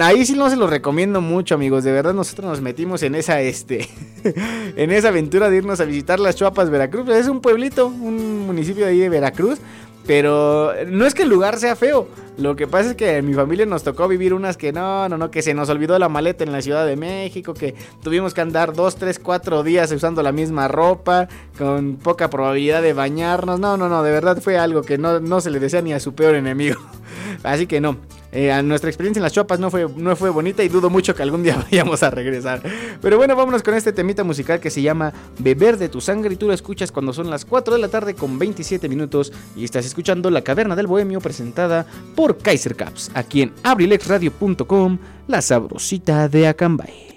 Ahí sí no se los recomiendo mucho, amigos. De verdad nosotros nos metimos en esa este en esa aventura de irnos a visitar las Chuapas Veracruz. Es un pueblito, un municipio de ahí de Veracruz. Pero no es que el lugar sea feo. Lo que pasa es que en mi familia nos tocó vivir unas que no, no, no, que se nos olvidó la maleta en la Ciudad de México, que tuvimos que andar dos, tres, cuatro días usando la misma ropa, con poca probabilidad de bañarnos. No, no, no, de verdad fue algo que no, no se le desea ni a su peor enemigo. Así que no, eh, nuestra experiencia en las chopas no fue, no fue bonita y dudo mucho que algún día vayamos a regresar. Pero bueno, vámonos con este temita musical que se llama Beber de tu sangre y tú lo escuchas cuando son las 4 de la tarde con 27 minutos y estás escuchando La Caverna del Bohemio presentada por Kaiser Caps aquí en abrilexradio.com, la sabrosita de Acambay.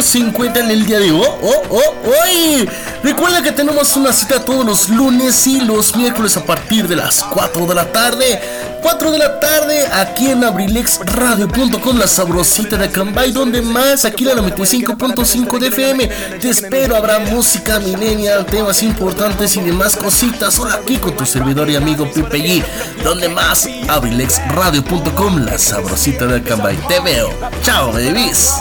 Están? ¿Cómo se encuentran el día de hoy? Oh, oh, hoy. Recuerda que tenemos una cita todos los lunes y los miércoles a partir de las 4 de la tarde. 4 de la tarde aquí en abrilexradio.com, la sabrosita de Cambay, donde más aquí la 95.5 de FM. Te espero, habrá música millennial, temas importantes y demás cositas. Hola aquí con tu servidor y amigo Pipe G, donde más abrilexradio.com, la sabrosita de Cambay. Te veo. Chao, babies.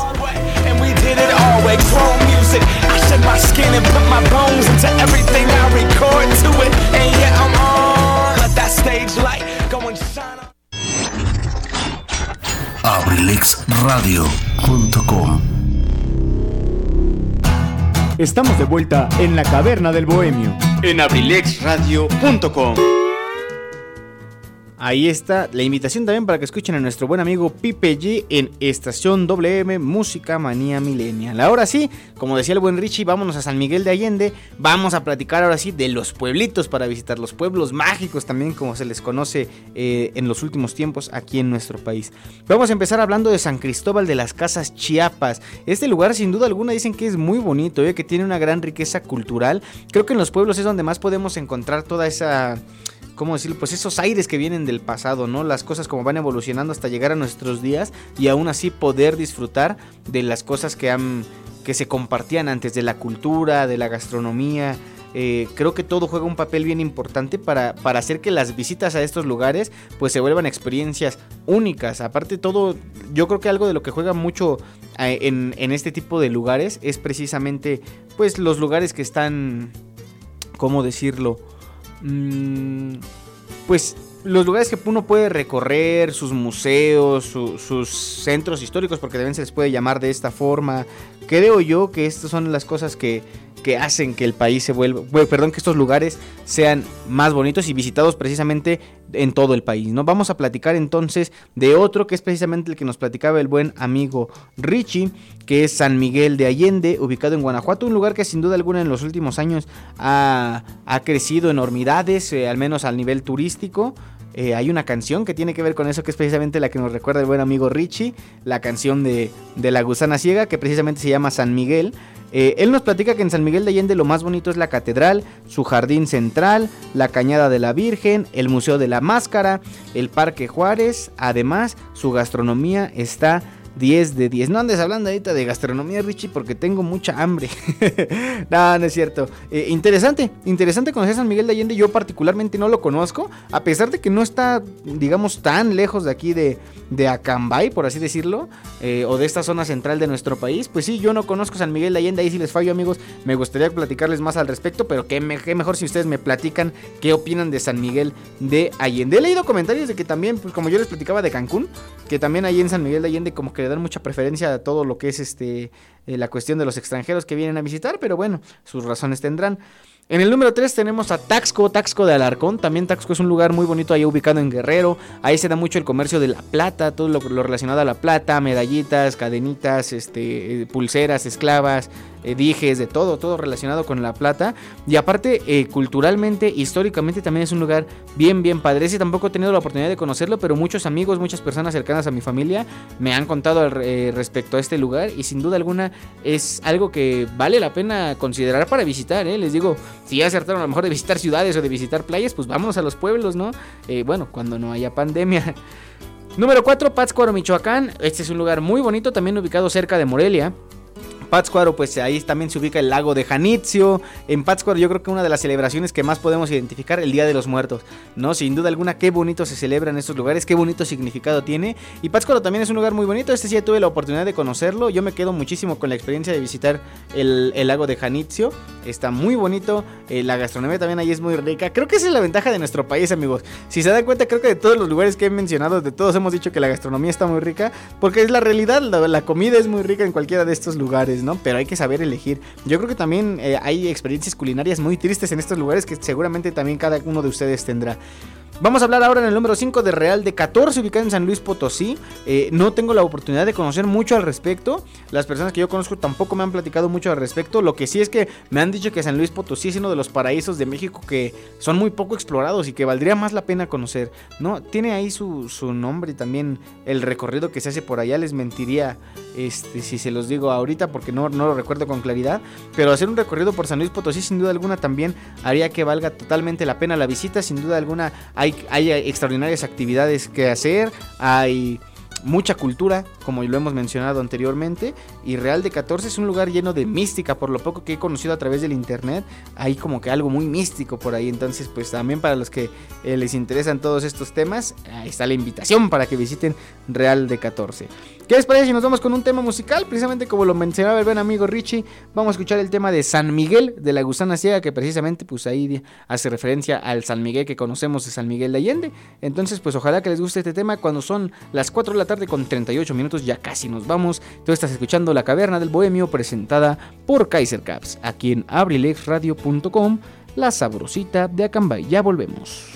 Abrilexradio.com Estamos de vuelta en la caverna del bohemio. En abrilexradio.com Ahí está la invitación también para que escuchen a nuestro buen amigo Pipe G en Estación WM Música Manía Millennial. Ahora sí, como decía el buen Richie, vámonos a San Miguel de Allende. Vamos a platicar ahora sí de los pueblitos para visitar los pueblos mágicos también, como se les conoce eh, en los últimos tiempos aquí en nuestro país. Vamos a empezar hablando de San Cristóbal de las Casas Chiapas. Este lugar, sin duda alguna, dicen que es muy bonito, eh, que tiene una gran riqueza cultural. Creo que en los pueblos es donde más podemos encontrar toda esa ¿cómo decirlo? Pues esos aires que vienen del pasado, ¿no? Las cosas como van evolucionando hasta llegar a nuestros días y aún así poder disfrutar de las cosas que han que se compartían antes de la cultura, de la gastronomía. Eh, creo que todo juega un papel bien importante para, para hacer que las visitas a estos lugares pues se vuelvan experiencias únicas. Aparte todo, yo creo que algo de lo que juega mucho eh, en, en este tipo de lugares es precisamente pues los lugares que están, ¿cómo decirlo? Mm, pues los lugares que uno puede recorrer, sus museos, sus centros históricos, porque también se les puede llamar de esta forma. Creo yo que estas son las cosas que, que hacen que el país se vuelva, perdón, que estos lugares sean más bonitos y visitados precisamente en todo el país, ¿no? Vamos a platicar entonces de otro que es precisamente el que nos platicaba el buen amigo Richie, que es San Miguel de Allende, ubicado en Guanajuato, un lugar que sin duda alguna en los últimos años ha, ha crecido enormidades, eh, al menos al nivel turístico. Eh, hay una canción que tiene que ver con eso, que es precisamente la que nos recuerda el buen amigo Richie, la canción de, de la gusana ciega, que precisamente se llama San Miguel. Eh, él nos platica que en San Miguel de Allende lo más bonito es la catedral, su jardín central, la cañada de la Virgen, el Museo de la Máscara, el Parque Juárez. Además, su gastronomía está 10 de 10. No andes hablando ahorita de gastronomía, Richie, porque tengo mucha hambre. no, no es cierto. Eh, interesante, interesante conocer San Miguel de Allende. Yo particularmente no lo conozco, a pesar de que no está, digamos, tan lejos de aquí de, de Acambay, por así decirlo, eh, o de esta zona central de nuestro país. Pues sí, yo no conozco San Miguel de Allende, ahí si les fallo, amigos. Me gustaría platicarles más al respecto, pero qué, mejor si ustedes me platican qué opinan de San Miguel de Allende. He leído comentarios de que también, pues como yo les platicaba de Cancún, que también ahí en San Miguel de Allende como que dan mucha preferencia a todo lo que es este eh, la cuestión de los extranjeros que vienen a visitar, pero bueno, sus razones tendrán. En el número 3 tenemos a Taxco, Taxco de Alarcón. También Taxco es un lugar muy bonito ahí ubicado en Guerrero. Ahí se da mucho el comercio de la plata, todo lo, relacionado a la plata, medallitas, cadenitas, este, eh, pulseras, esclavas, eh, dijes, de todo, todo relacionado con la plata. Y aparte, eh, culturalmente, históricamente también es un lugar bien, bien padre. Ese tampoco he tenido la oportunidad de conocerlo, pero muchos amigos, muchas personas cercanas a mi familia me han contado respecto a este lugar y sin duda alguna es algo que vale la pena considerar para visitar. Les digo, si ya acertaron a lo mejor de visitar ciudades o de visitar playas, pues vámonos a los pueblos, ¿no? Eh, bueno, cuando no haya pandemia. Número 4, Pátzcuaro, Michoacán. Este es un lugar muy bonito, también ubicado cerca de Morelia. Pátzcuaro, pues ahí también se ubica el lago de Janitzio. En Pátzcuaro yo creo que una de las celebraciones que más podemos identificar, el Día de los Muertos, ¿no? Sin duda alguna, qué bonito se celebra en estos lugares, qué bonito significado tiene. Y Pátzcuaro también es un lugar muy bonito, este sí ya tuve la oportunidad de conocerlo. Yo me quedo muchísimo con la experiencia de visitar el, lago de Janitzio. Está muy bonito, eh, la gastronomía también ahí es muy rica. Creo que esa es la ventaja de nuestro país, amigos. Si se dan cuenta, creo que de todos los lugares que he mencionado, de todos hemos dicho que la gastronomía está muy rica, porque es la realidad, la comida es muy rica en cualquiera de estos ¿no? Pero hay que saber elegir. Yo creo que también eh, hay experiencias culinarias muy tristes en estos lugares que seguramente también cada uno de ustedes tendrá. Vamos a hablar ahora en el número 5 de Real de 14, ubicado en San Luis Potosí. Eh, no tengo la oportunidad de conocer mucho al respecto. Las personas que yo conozco tampoco me han platicado mucho al respecto. Lo que sí es que me han dicho que San Luis Potosí es uno de los paraísos de México que son muy poco explorados y que valdría más la pena conocer. ¿no? Tiene ahí su, su nombre y también el recorrido que se hace por allá. Les mentiría este, si se los digo ahorita porque no, no lo recuerdo con claridad. Pero hacer un recorrido por San Luis Potosí sin duda alguna también haría que valga totalmente la pena la visita. Sin duda alguna hay extraordinarias actividades que hacer, hay mucha cultura, como lo hemos mencionado anteriormente, y Real de 14 es un lugar lleno de mística, por lo poco que he conocido a través del internet, hay como que algo muy místico por ahí, entonces pues también para los que eh, les interesan todos estos temas, ahí está la invitación para que visiten Real de 14. ¿Qué les parece si nos vamos con un tema musical? Precisamente como lo mencionaba el buen amigo Richie, vamos a escuchar el tema de San Miguel de la Gusana Ciega, que precisamente pues ahí hace referencia al San Miguel que conocemos de San Miguel de Allende. Entonces pues ojalá que les guste este tema cuando son las 4 de la tarde con 38 minutos, ya casi nos vamos. Tú estás escuchando La Caverna del Bohemio presentada por Kaiser Caps, aquí en abrilexradio.com, la sabrosita de Acambay. Ya volvemos.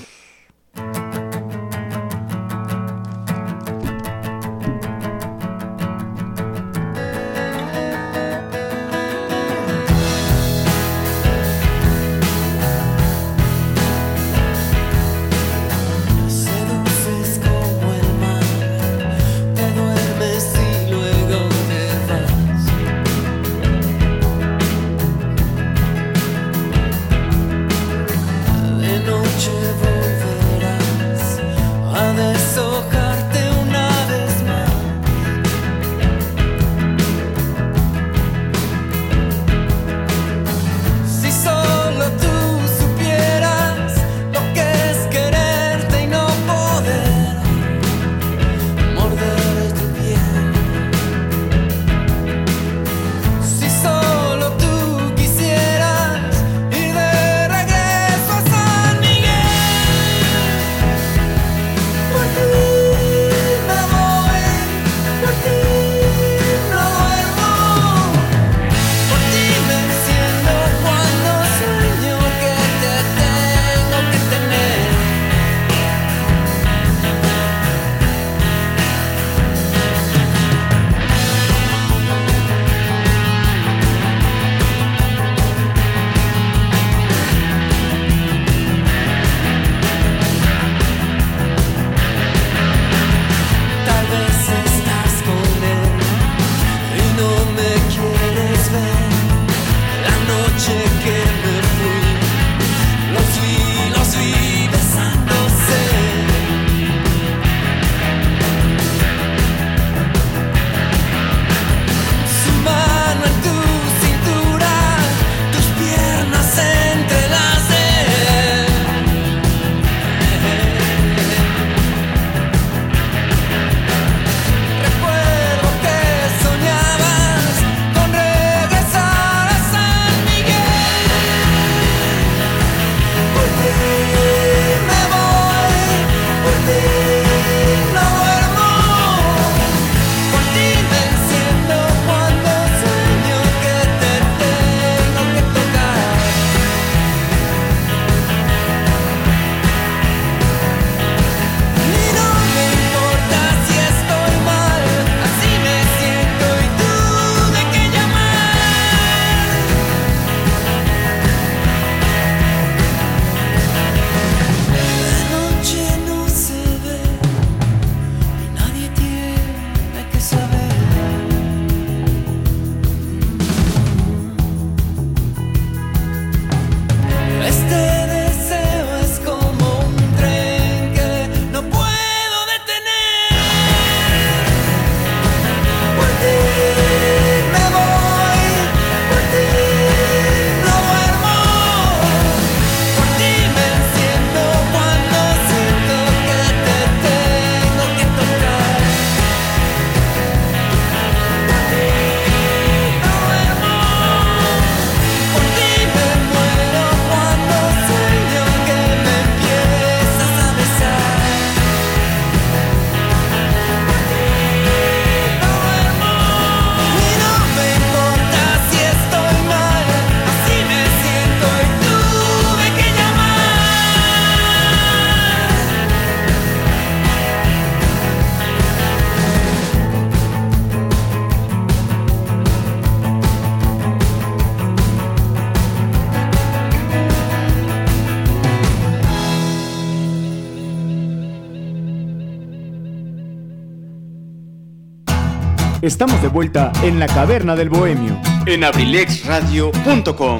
Estamos de vuelta en la caverna del bohemio. En abrilexradio.com.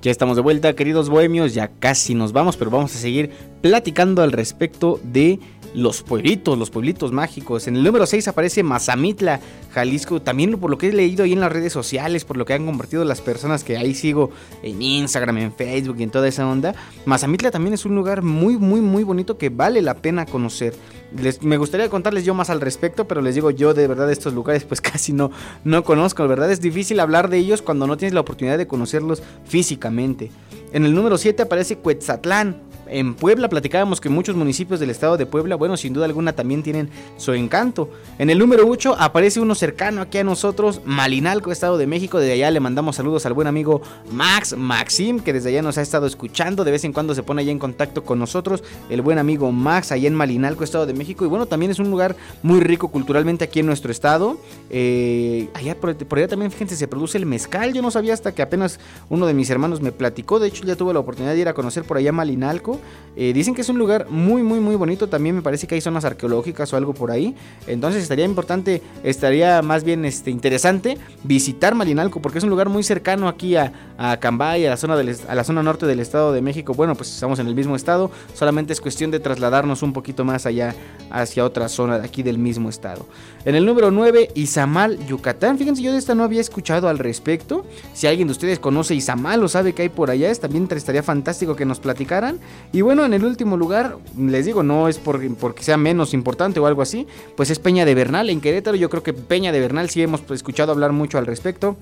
Ya estamos de vuelta, queridos bohemios, ya casi nos vamos, pero vamos a seguir platicando al respecto de los pueblitos, los pueblitos mágicos. En el número 6 aparece Mazamitla, Jalisco. También por lo que he leído ahí en las redes sociales, por lo que han compartido las personas que ahí sigo en Instagram, en Facebook y en toda esa onda. Mazamitla también es un lugar muy, muy, muy bonito que vale la pena conocer. Les, me gustaría contarles yo más al respecto, pero les digo yo de verdad estos lugares pues casi no, no conozco. De verdad es difícil hablar de ellos cuando no tienes la oportunidad de conocerlos físicamente. En el número 7 aparece Cuetzatlán En Puebla platicábamos que muchos municipios del estado de Puebla, bueno, sin duda alguna también tienen su encanto. En el número 8 aparece uno cercano aquí a nosotros, Malinalco, Estado de México. De allá le mandamos saludos al buen amigo Max, Maxim, que desde allá nos ha estado escuchando. De vez en cuando se pone allá en contacto con nosotros. El buen amigo Max, allá en Malinalco, Estado de México. Y bueno, también es un lugar muy rico culturalmente aquí en nuestro estado. Eh, allá por, allá también, fíjense, se produce el mezcal. Yo no sabía hasta que apenas uno de mis hermanos me platicó. De hecho, ya tuve la oportunidad de ir a conocer por allá Malinalco. Eh, dicen que es un lugar muy, muy, muy bonito. También me parece que hay zonas arqueológicas o algo por ahí. Entonces estaría importante, estaría más bien este, interesante visitar Malinalco porque es un lugar muy cercano aquí a, a Cambay, a la, zona del, a la zona norte del Estado de México. Bueno, pues estamos en el mismo estado. Solamente es cuestión de trasladarnos un poquito más allá hacia otra zona de aquí del mismo estado. En el número 9, Izamal, Yucatán. Fíjense, yo de esta no había escuchado al respecto. Si alguien de ustedes conoce Izamal o sabe que hay por allá, también estaría fantástico que nos platicaran. Y bueno, en el último lugar, les digo, no es porque sea menos importante o algo así, pues es Peña de Bernal en Querétaro. Yo creo que Peña de Bernal sí hemos escuchado hablar mucho al respecto.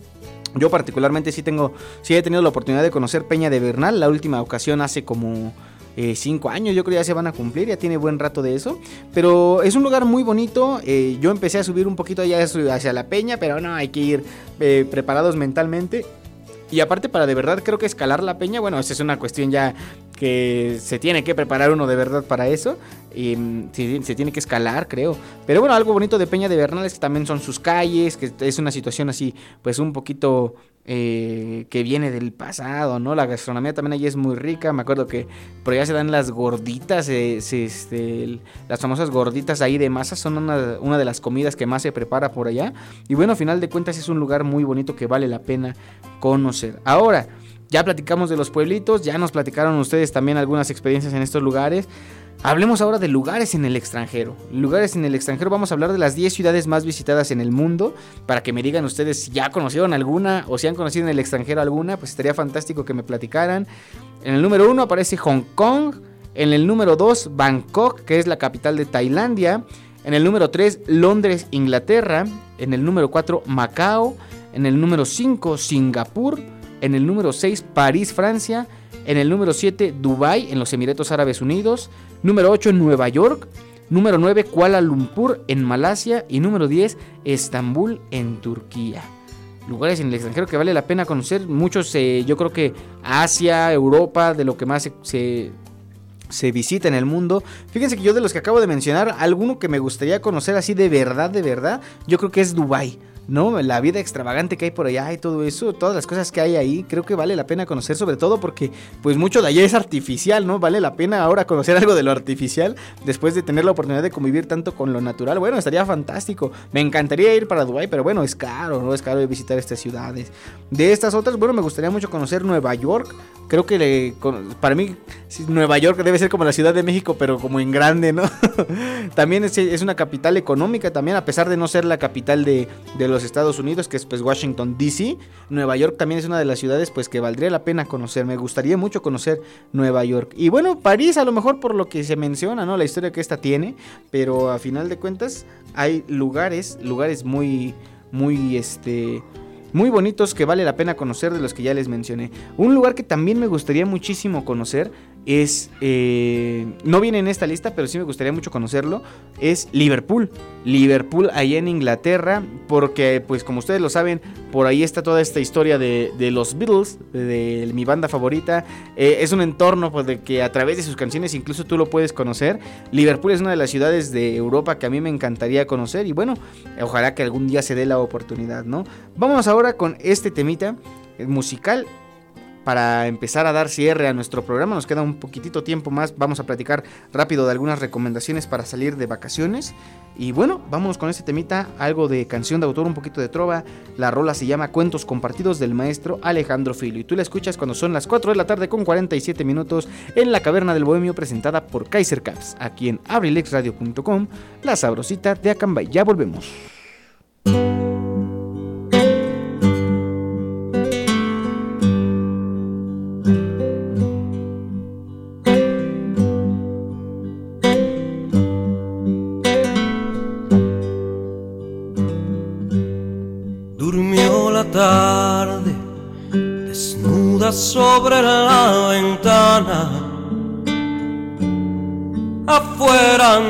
Yo particularmente sí tengo, sí he tenido la oportunidad de conocer Peña de Bernal. La última ocasión hace como eh, cinco años, yo creo ya se van a cumplir, ya tiene buen rato de eso. Pero es un lugar muy bonito. Eh, yo empecé a subir un poquito allá hacia la peña, pero no, hay que ir eh, preparados mentalmente. Y aparte para de verdad creo que escalar la peña, bueno, esa es una cuestión ya que se tiene que preparar uno de verdad para eso. Y mm, se, tiene que escalar, creo. Pero bueno, algo bonito de Peña de Bernal es que también son sus calles, que es una situación así, pues un poquito eh, que viene del pasado, ¿no? La gastronomía también allí es muy rica. Me acuerdo que por allá se dan las gorditas, eh, este, las famosas gorditas ahí de masa son una, una, de las comidas que más se prepara por allá. Y bueno, a final de cuentas es un lugar muy bonito que vale la pena conocer. Ahora, ya platicamos de los pueblitos, ya nos platicaron ustedes también algunas experiencias en estos lugares. Hablemos ahora de lugares en el extranjero. Lugares en el extranjero, vamos a hablar de las 10 ciudades más visitadas en el mundo. Para que me digan ustedes si ya conocieron alguna o si han conocido en el extranjero alguna, pues estaría fantástico que me platicaran. En el número 1 aparece Hong Kong. En el número 2, Bangkok, que es la capital de Tailandia. En el número 3, Londres, Inglaterra. En el número 4, Macao. En el número 5, Singapur. En el número 6, París, Francia. En el número 7, Dubai, en los Emiratos Árabes Unidos. Número 8, Nueva York. Número 9, Kuala Lumpur, en Malasia. Y número 10, Estambul, en Turquía. Lugares en el extranjero que vale la pena conocer. Muchos, eh, yo creo que Asia, Europa, de lo que más se, se visita en el mundo. Fíjense que yo de los que acabo de mencionar, alguno que me gustaría conocer así de verdad, de verdad, yo creo que es Dubai. ¿No? La vida extravagante que hay por allá y todo eso, todas las cosas que hay ahí, creo que vale la pena conocer, sobre todo porque, pues, mucho de allá es artificial, ¿no? Vale la pena ahora conocer algo de lo artificial después de tener la oportunidad de convivir tanto con lo natural. Bueno, estaría fantástico. Me encantaría ir para Dubai, pero bueno, es caro, ¿no? Es caro visitar estas ciudades. De estas otras, bueno, me gustaría mucho conocer Nueva York. Creo que para mí Nueva York debe ser como la Ciudad de México, pero como en grande, ¿no? también es, una capital económica, también a pesar de no ser la capital de, de los Estados Unidos, que es pues Washington DC. Nueva York también es una de las ciudades pues que valdría la pena conocer. Me gustaría mucho conocer Nueva York. Y bueno, París a lo mejor por lo que se menciona, ¿no? La historia que esta tiene, pero a final de cuentas hay lugares, lugares muy muy este muy bonitos que vale la pena conocer de los que ya les mencioné. Un lugar que también me gustaría muchísimo conocer es, eh, no viene en esta lista, pero sí me gustaría mucho conocerlo, es Liverpool. Liverpool, ahí en Inglaterra, porque pues como ustedes lo saben, por ahí está toda esta historia de, los Beatles, de, mi banda favorita. Eh, es un entorno pues, de que a través de sus canciones incluso tú lo puedes conocer. Liverpool es una de las ciudades de Europa que a mí me encantaría conocer y bueno, ojalá que algún día se dé la oportunidad, ¿no? Vamos ahora con este temita musical para empezar a dar cierre a nuestro programa. Nos queda un poquitito tiempo más. Vamos a platicar rápido de algunas recomendaciones para salir de vacaciones. Y bueno, vámonos con este temita, algo de canción de autor, un poquito de trova. La rola se llama Cuentos Compartidos del maestro Alejandro Filio. Y tú la escuchas cuando son las 4 de la tarde con 47 minutos en la Caverna del Bohemio presentada por Kaiser Caps, aquí en abrilexradio.com, la sabrosita de Acambay. Ya volvemos.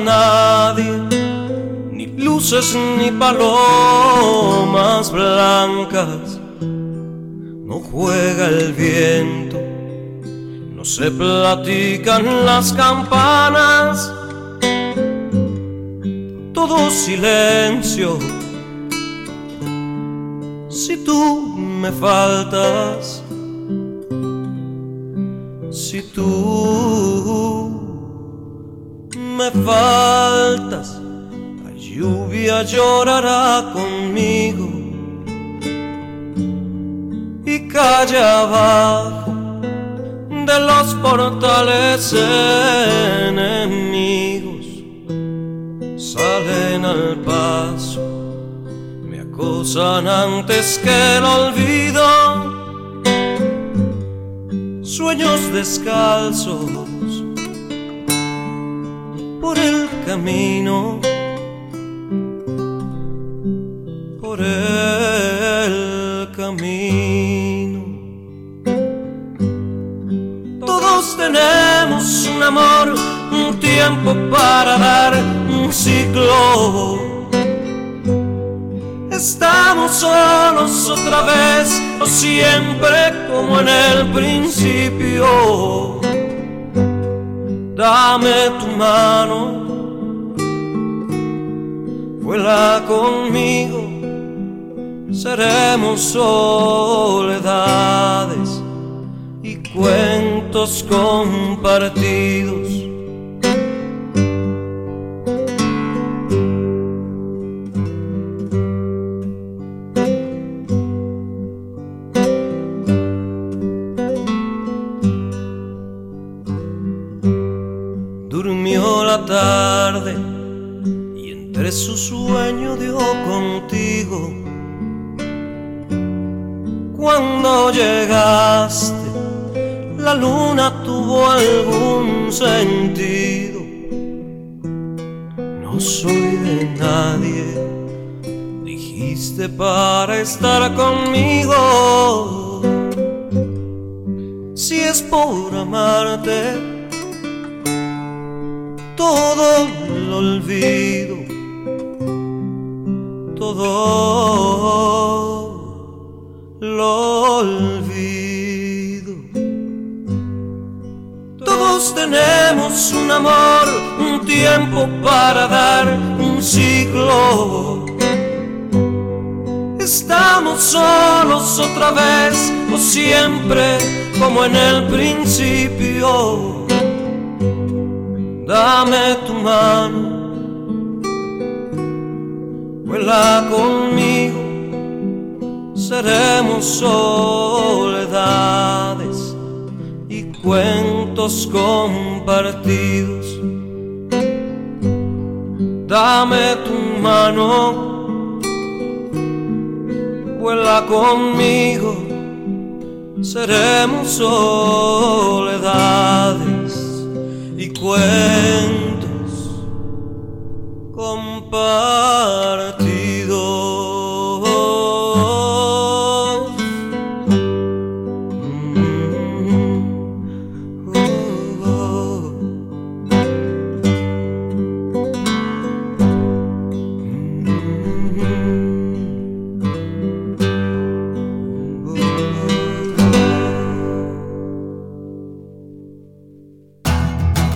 Nadie, ni luces ni palomas blancas, no juega el viento, no se platican las campanas, todo silencio. Si tú me faltas, si tú me faltas, la lluvia llorará conmigo. Y calle abajo de los portales enemigos. Salen al paso, me acosan antes que el olvido, sueños descalzos por el camino, por el camino. Todos tenemos un amor, un tiempo para dar un ciclo. Estamos solos otra vez o siempre como en el principio dame tu mano, vuela conmigo, seremos soledades y cuentos compartidos. Siempre como en el principio dame tu mano, vuela conmigo, seremos soledades y cuentos compartidos. Dame tu mano, vuela conmigo, seremos soledades y cuentos compartidos.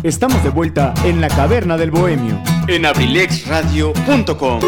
Estamos de vuelta en la caverna del bohemio. En abrilexradio.com.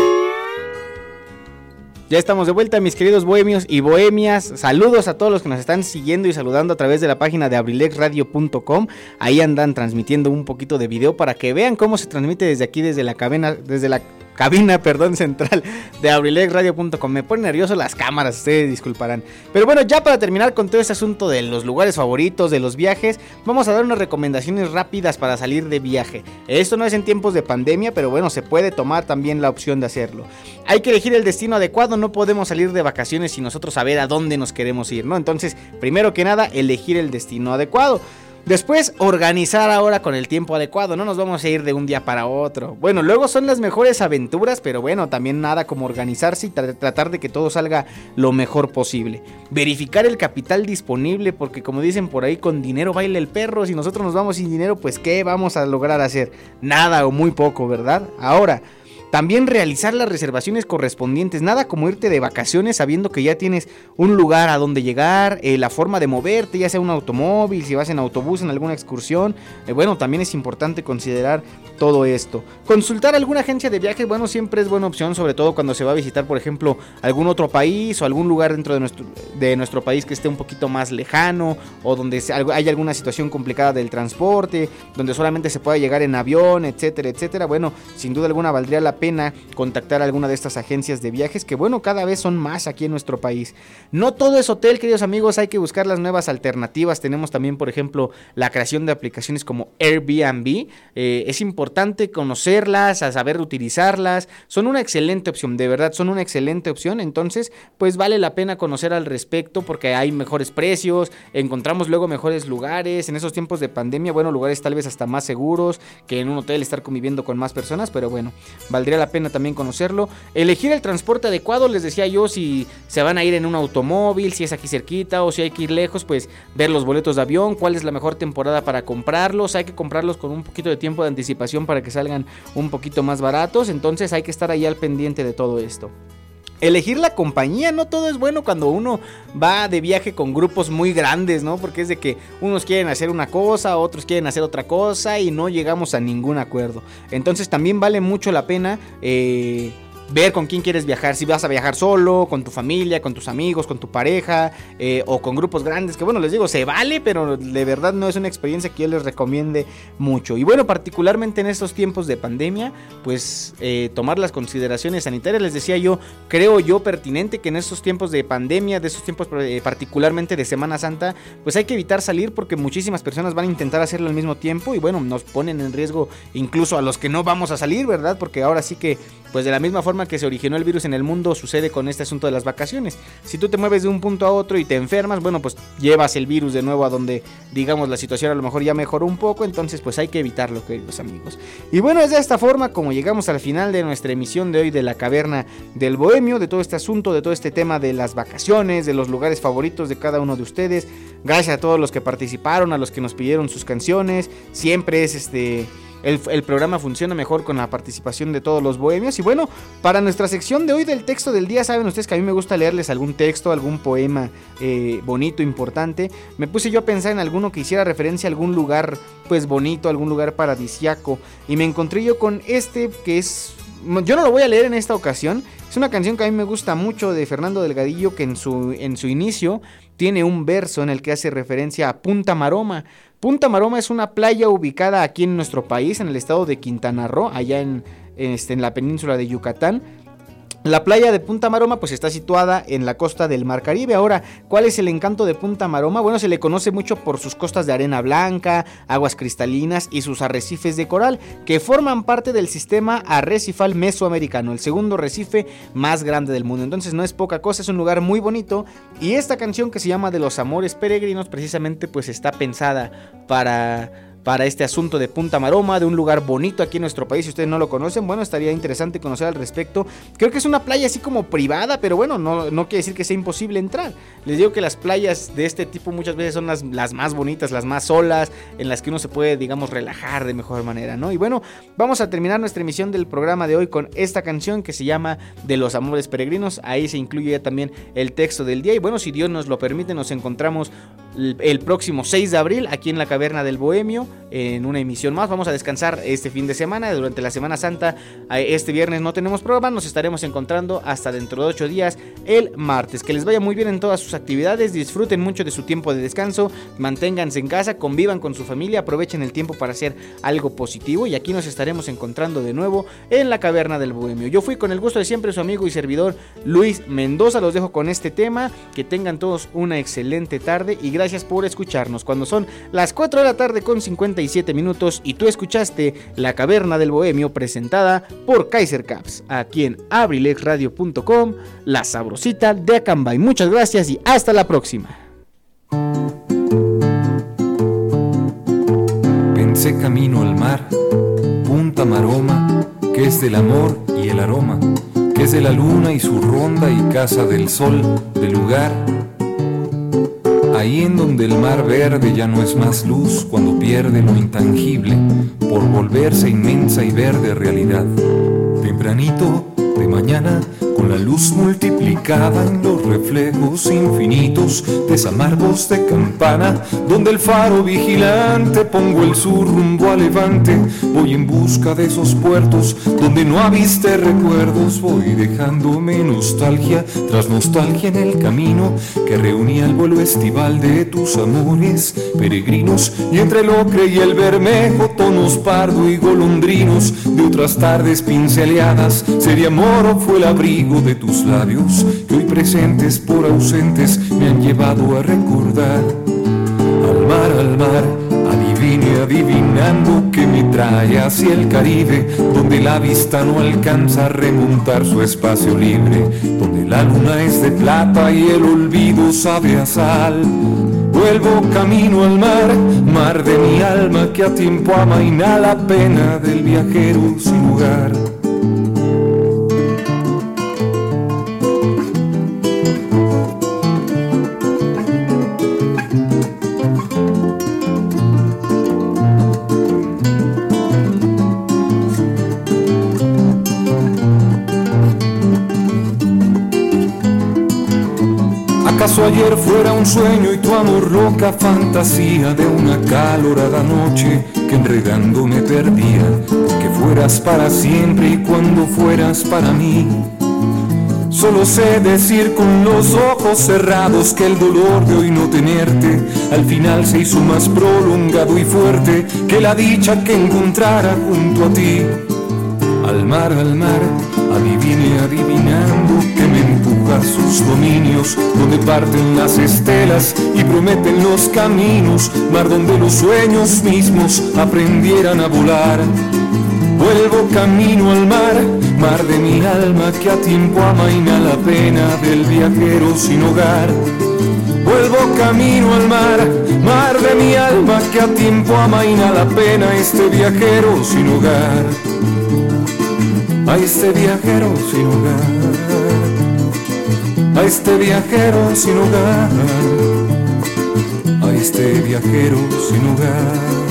Ya estamos de vuelta, mis queridos bohemios y bohemias. Saludos a todos los que nos están siguiendo y saludando a través de la página de abrilexradio.com. Ahí andan transmitiendo un poquito de video para que vean cómo se transmite desde aquí, desde la cabina, desde la cabina, perdón, central de abrilexradio.com. Me ponen nervioso las cámaras, ustedes disculparán. Pero bueno, ya para terminar con todo este asunto de los lugares favoritos, de los viajes, vamos a dar unas recomendaciones rápidas para salir de viaje. Esto no es en tiempos de pandemia, pero bueno, se puede tomar también la opción de hacerlo. Hay que elegir el destino adecuado, no podemos salir de vacaciones sin nosotros saber a dónde nos queremos ir, ¿no? Entonces, primero que nada, elegir el destino adecuado. Después, organizar ahora con el tiempo adecuado, no nos vamos a ir de un día para otro. Bueno, luego son las mejores aventuras, pero bueno, también nada como organizarse y tratar de que todo salga lo mejor posible. Verificar el capital disponible, porque como dicen por ahí, con dinero baila el perro, si nosotros nos vamos sin dinero, pues ¿qué vamos a lograr hacer? Nada o muy poco, ¿verdad? Ahora, también realizar las reservaciones correspondientes. Nada como irte de vacaciones sabiendo que ya tienes un lugar a donde llegar, eh, la forma de moverte, ya sea un automóvil, si vas en autobús en alguna excursión. Eh, bueno, también es importante considerar todo esto. Consultar alguna agencia de viajes, bueno, siempre es buena opción, sobre todo cuando se va a visitar, por ejemplo, algún otro país o algún lugar dentro de nuestro, de nuestro país que esté un poquito más lejano o donde hay alguna situación complicada del transporte, donde solamente se pueda llegar en avión, etcétera, etcétera. Bueno, sin duda alguna valdría la pena contactar alguna de estas agencias de viajes que bueno, cada vez son más aquí en nuestro país. No todo es hotel, queridos amigos, hay que buscar las nuevas alternativas. Tenemos también, por ejemplo, la creación de aplicaciones como Airbnb. Eh, es importante conocerlas, a saber utilizarlas. Son una excelente opción, de verdad, son una excelente opción. Entonces, pues vale la pena conocer al respecto porque hay mejores precios, encontramos luego mejores lugares. En esos tiempos de pandemia, bueno, lugares tal vez hasta más seguros que en un hotel estar conviviendo con más personas, pero bueno, vale valdría la pena también conocerlo. Elegir el transporte adecuado, les decía yo, si se van a ir en un automóvil, si es aquí cerquita o si hay que ir lejos, pues ver los boletos de avión, cuál es la mejor temporada para comprarlos. Hay que comprarlos con un poquito de tiempo de anticipación para que salgan un poquito más baratos. Entonces hay que estar ahí al pendiente de todo esto. Elegir la compañía, no todo es bueno cuando uno va de viaje con grupos muy grandes, ¿no? Porque es de que unos quieren hacer una cosa, otros quieren hacer otra cosa y no llegamos a ningún acuerdo. Entonces también vale mucho la pena eh, ver con quién quieres viajar, si vas a viajar solo, con tu familia, con tus amigos, con tu pareja eh, o con grupos grandes, que bueno, les digo, se vale, pero de verdad no es una experiencia que yo les recomiende mucho. Y bueno, particularmente en estos tiempos de pandemia, pues eh, tomar las consideraciones sanitarias, les decía yo, creo yo pertinente que en estos tiempos de pandemia, de estos tiempos eh, particularmente de Semana Santa, pues hay que evitar salir porque muchísimas personas van a intentar hacerlo al mismo tiempo y bueno, nos ponen en riesgo incluso a los que no vamos a salir, ¿verdad? Porque ahora sí que, pues de la misma forma, que se originó el virus en el mundo sucede con este asunto de las vacaciones. Si tú te mueves de un punto a otro y te enfermas, bueno, pues llevas el virus de nuevo a donde, digamos, la situación a lo mejor ya mejoró un poco, entonces pues hay que evitarlo, queridos amigos. Y bueno, es de esta forma como llegamos al final de nuestra emisión de hoy de la caverna del bohemio, de todo este asunto, de todo este tema de las vacaciones, de los lugares favoritos de cada uno de ustedes. Gracias a todos los que participaron, a los que nos pidieron sus canciones. Siempre es este el, programa funciona mejor con la participación de todos los bohemios. Y bueno, para nuestra sección de hoy del texto del día, saben ustedes que a mí me gusta leerles algún texto, algún poema eh, bonito, importante. Me puse yo a pensar en alguno que hiciera referencia a algún lugar, pues bonito, algún lugar paradisiaco. Y me encontré yo con este que es... Yo no lo voy a leer en esta ocasión. Es una canción que a mí me gusta mucho de Fernando Delgadillo, que en su, en su inicio tiene un verso en el que hace referencia a Punta Maroma. Punta Maroma es una playa ubicada aquí en nuestro país, en el estado de Quintana Roo, allá en, este, en la península de Yucatán. La playa de Punta Maroma pues está situada en la costa del Mar Caribe. Ahora, ¿cuál es el encanto de Punta Maroma? Bueno, se le conoce mucho por sus costas de arena blanca, aguas cristalinas y sus arrecifes de coral, que forman parte del sistema arrecifal mesoamericano, el segundo arrecife más grande del mundo. Entonces no es poca cosa, es un lugar muy bonito y esta canción que se llama De los Amores Peregrinos precisamente pues está pensada para para este asunto de Punta Maroma, de un lugar bonito aquí en nuestro país. Si ustedes no lo conocen, bueno, estaría interesante conocer al respecto. Creo que es una playa así como privada, pero bueno, no, no quiere decir que sea imposible entrar. Les digo que las playas de este tipo muchas veces son las, las más bonitas, las más solas, en las que uno se puede, digamos, relajar de mejor manera, ¿no? Y bueno, vamos a terminar nuestra emisión del programa de hoy con esta canción que se llama De los Amores Peregrinos. Ahí se incluye también el texto del día. Y bueno, si Dios nos lo permite, nos encontramos el próximo 6 de abril aquí en la Caverna del Bohemio en una emisión más. Vamos a descansar este fin de semana. Durante la Semana Santa, este viernes no tenemos programa. Nos estaremos encontrando hasta dentro de 8 días, el martes. Que les vaya muy bien en todas sus actividades. Disfruten mucho de su tiempo de descanso. Manténganse en casa, convivan con su familia. Aprovechen el tiempo para hacer algo positivo. Y aquí nos estaremos encontrando de nuevo en la Caverna del Bohemio. Yo fui con el gusto de siempre su amigo y servidor Luis Mendoza. Los dejo con este tema. Que tengan todos una excelente tarde y por escucharnos. Cuando son las 4 de la tarde con 50 minutos y tú escuchaste La Caverna del Bohemio presentada por Kaiser Caps, aquí en abrilexradio.com, la sabrosita de Acambay. Muchas gracias y hasta la próxima. lancé camino al mar, punta maroma, que es del amor y el aroma, que es de la luna y su ronda y casa del sol, del lugar. Ahí en donde el mar verde ya no es más luz cuando pierde lo intangible por volverse inmensa y verde realidad. Tempranito de mañana con la luz multiplicada en los reflejos infinitos de esa de campana, donde el faro vigilante pongo el sur rumbo a levante, voy en busca de esos puertos donde no aviste recuerdos, voy dejándome nostalgia tras nostalgia en el camino que reunía el vuelo estival de tus amores peregrinos y entre el ocre y el bermejo tonos pardo y golondrinos de otras tardes sería moro fue el abrigo de tus labios que hoy presentes por ausentes me han llevado a recordar. Al mar, al mar, adivine adivinando que me trae hacia el Caribe, donde la vista no alcanza a remontar su espacio libre, donde la luna es de plata y el olvido sabe a sal. Vuelvo camino al mar, mar de mi alma que a tiempo amaina la pena del viajero sin lugar. ayer fuera un sueño y tu amor loca fantasía de una calorada noche que enredando me perdía, que fueras para siempre y cuando fueras para mí. Solo sé decir con los ojos cerrados que el dolor de hoy no tenerte al final se hizo más prolongado y fuerte que la dicha que encontrara junto a ti. Al mar, al mar, adivine adivinando que sus dominios, donde parten las estelas y prometen los caminos, mar donde los sueños mismos aprendieran a volar. Vuelvo camino al mar, mar de mi alma que a tiempo amaina la pena del viajero sin hogar. Vuelvo camino al mar, mar de mi alma que a tiempo amaina la pena este viajero sin hogar a este viajero sin hogar, a este viajero sin hogar, a este viajero sin hogar.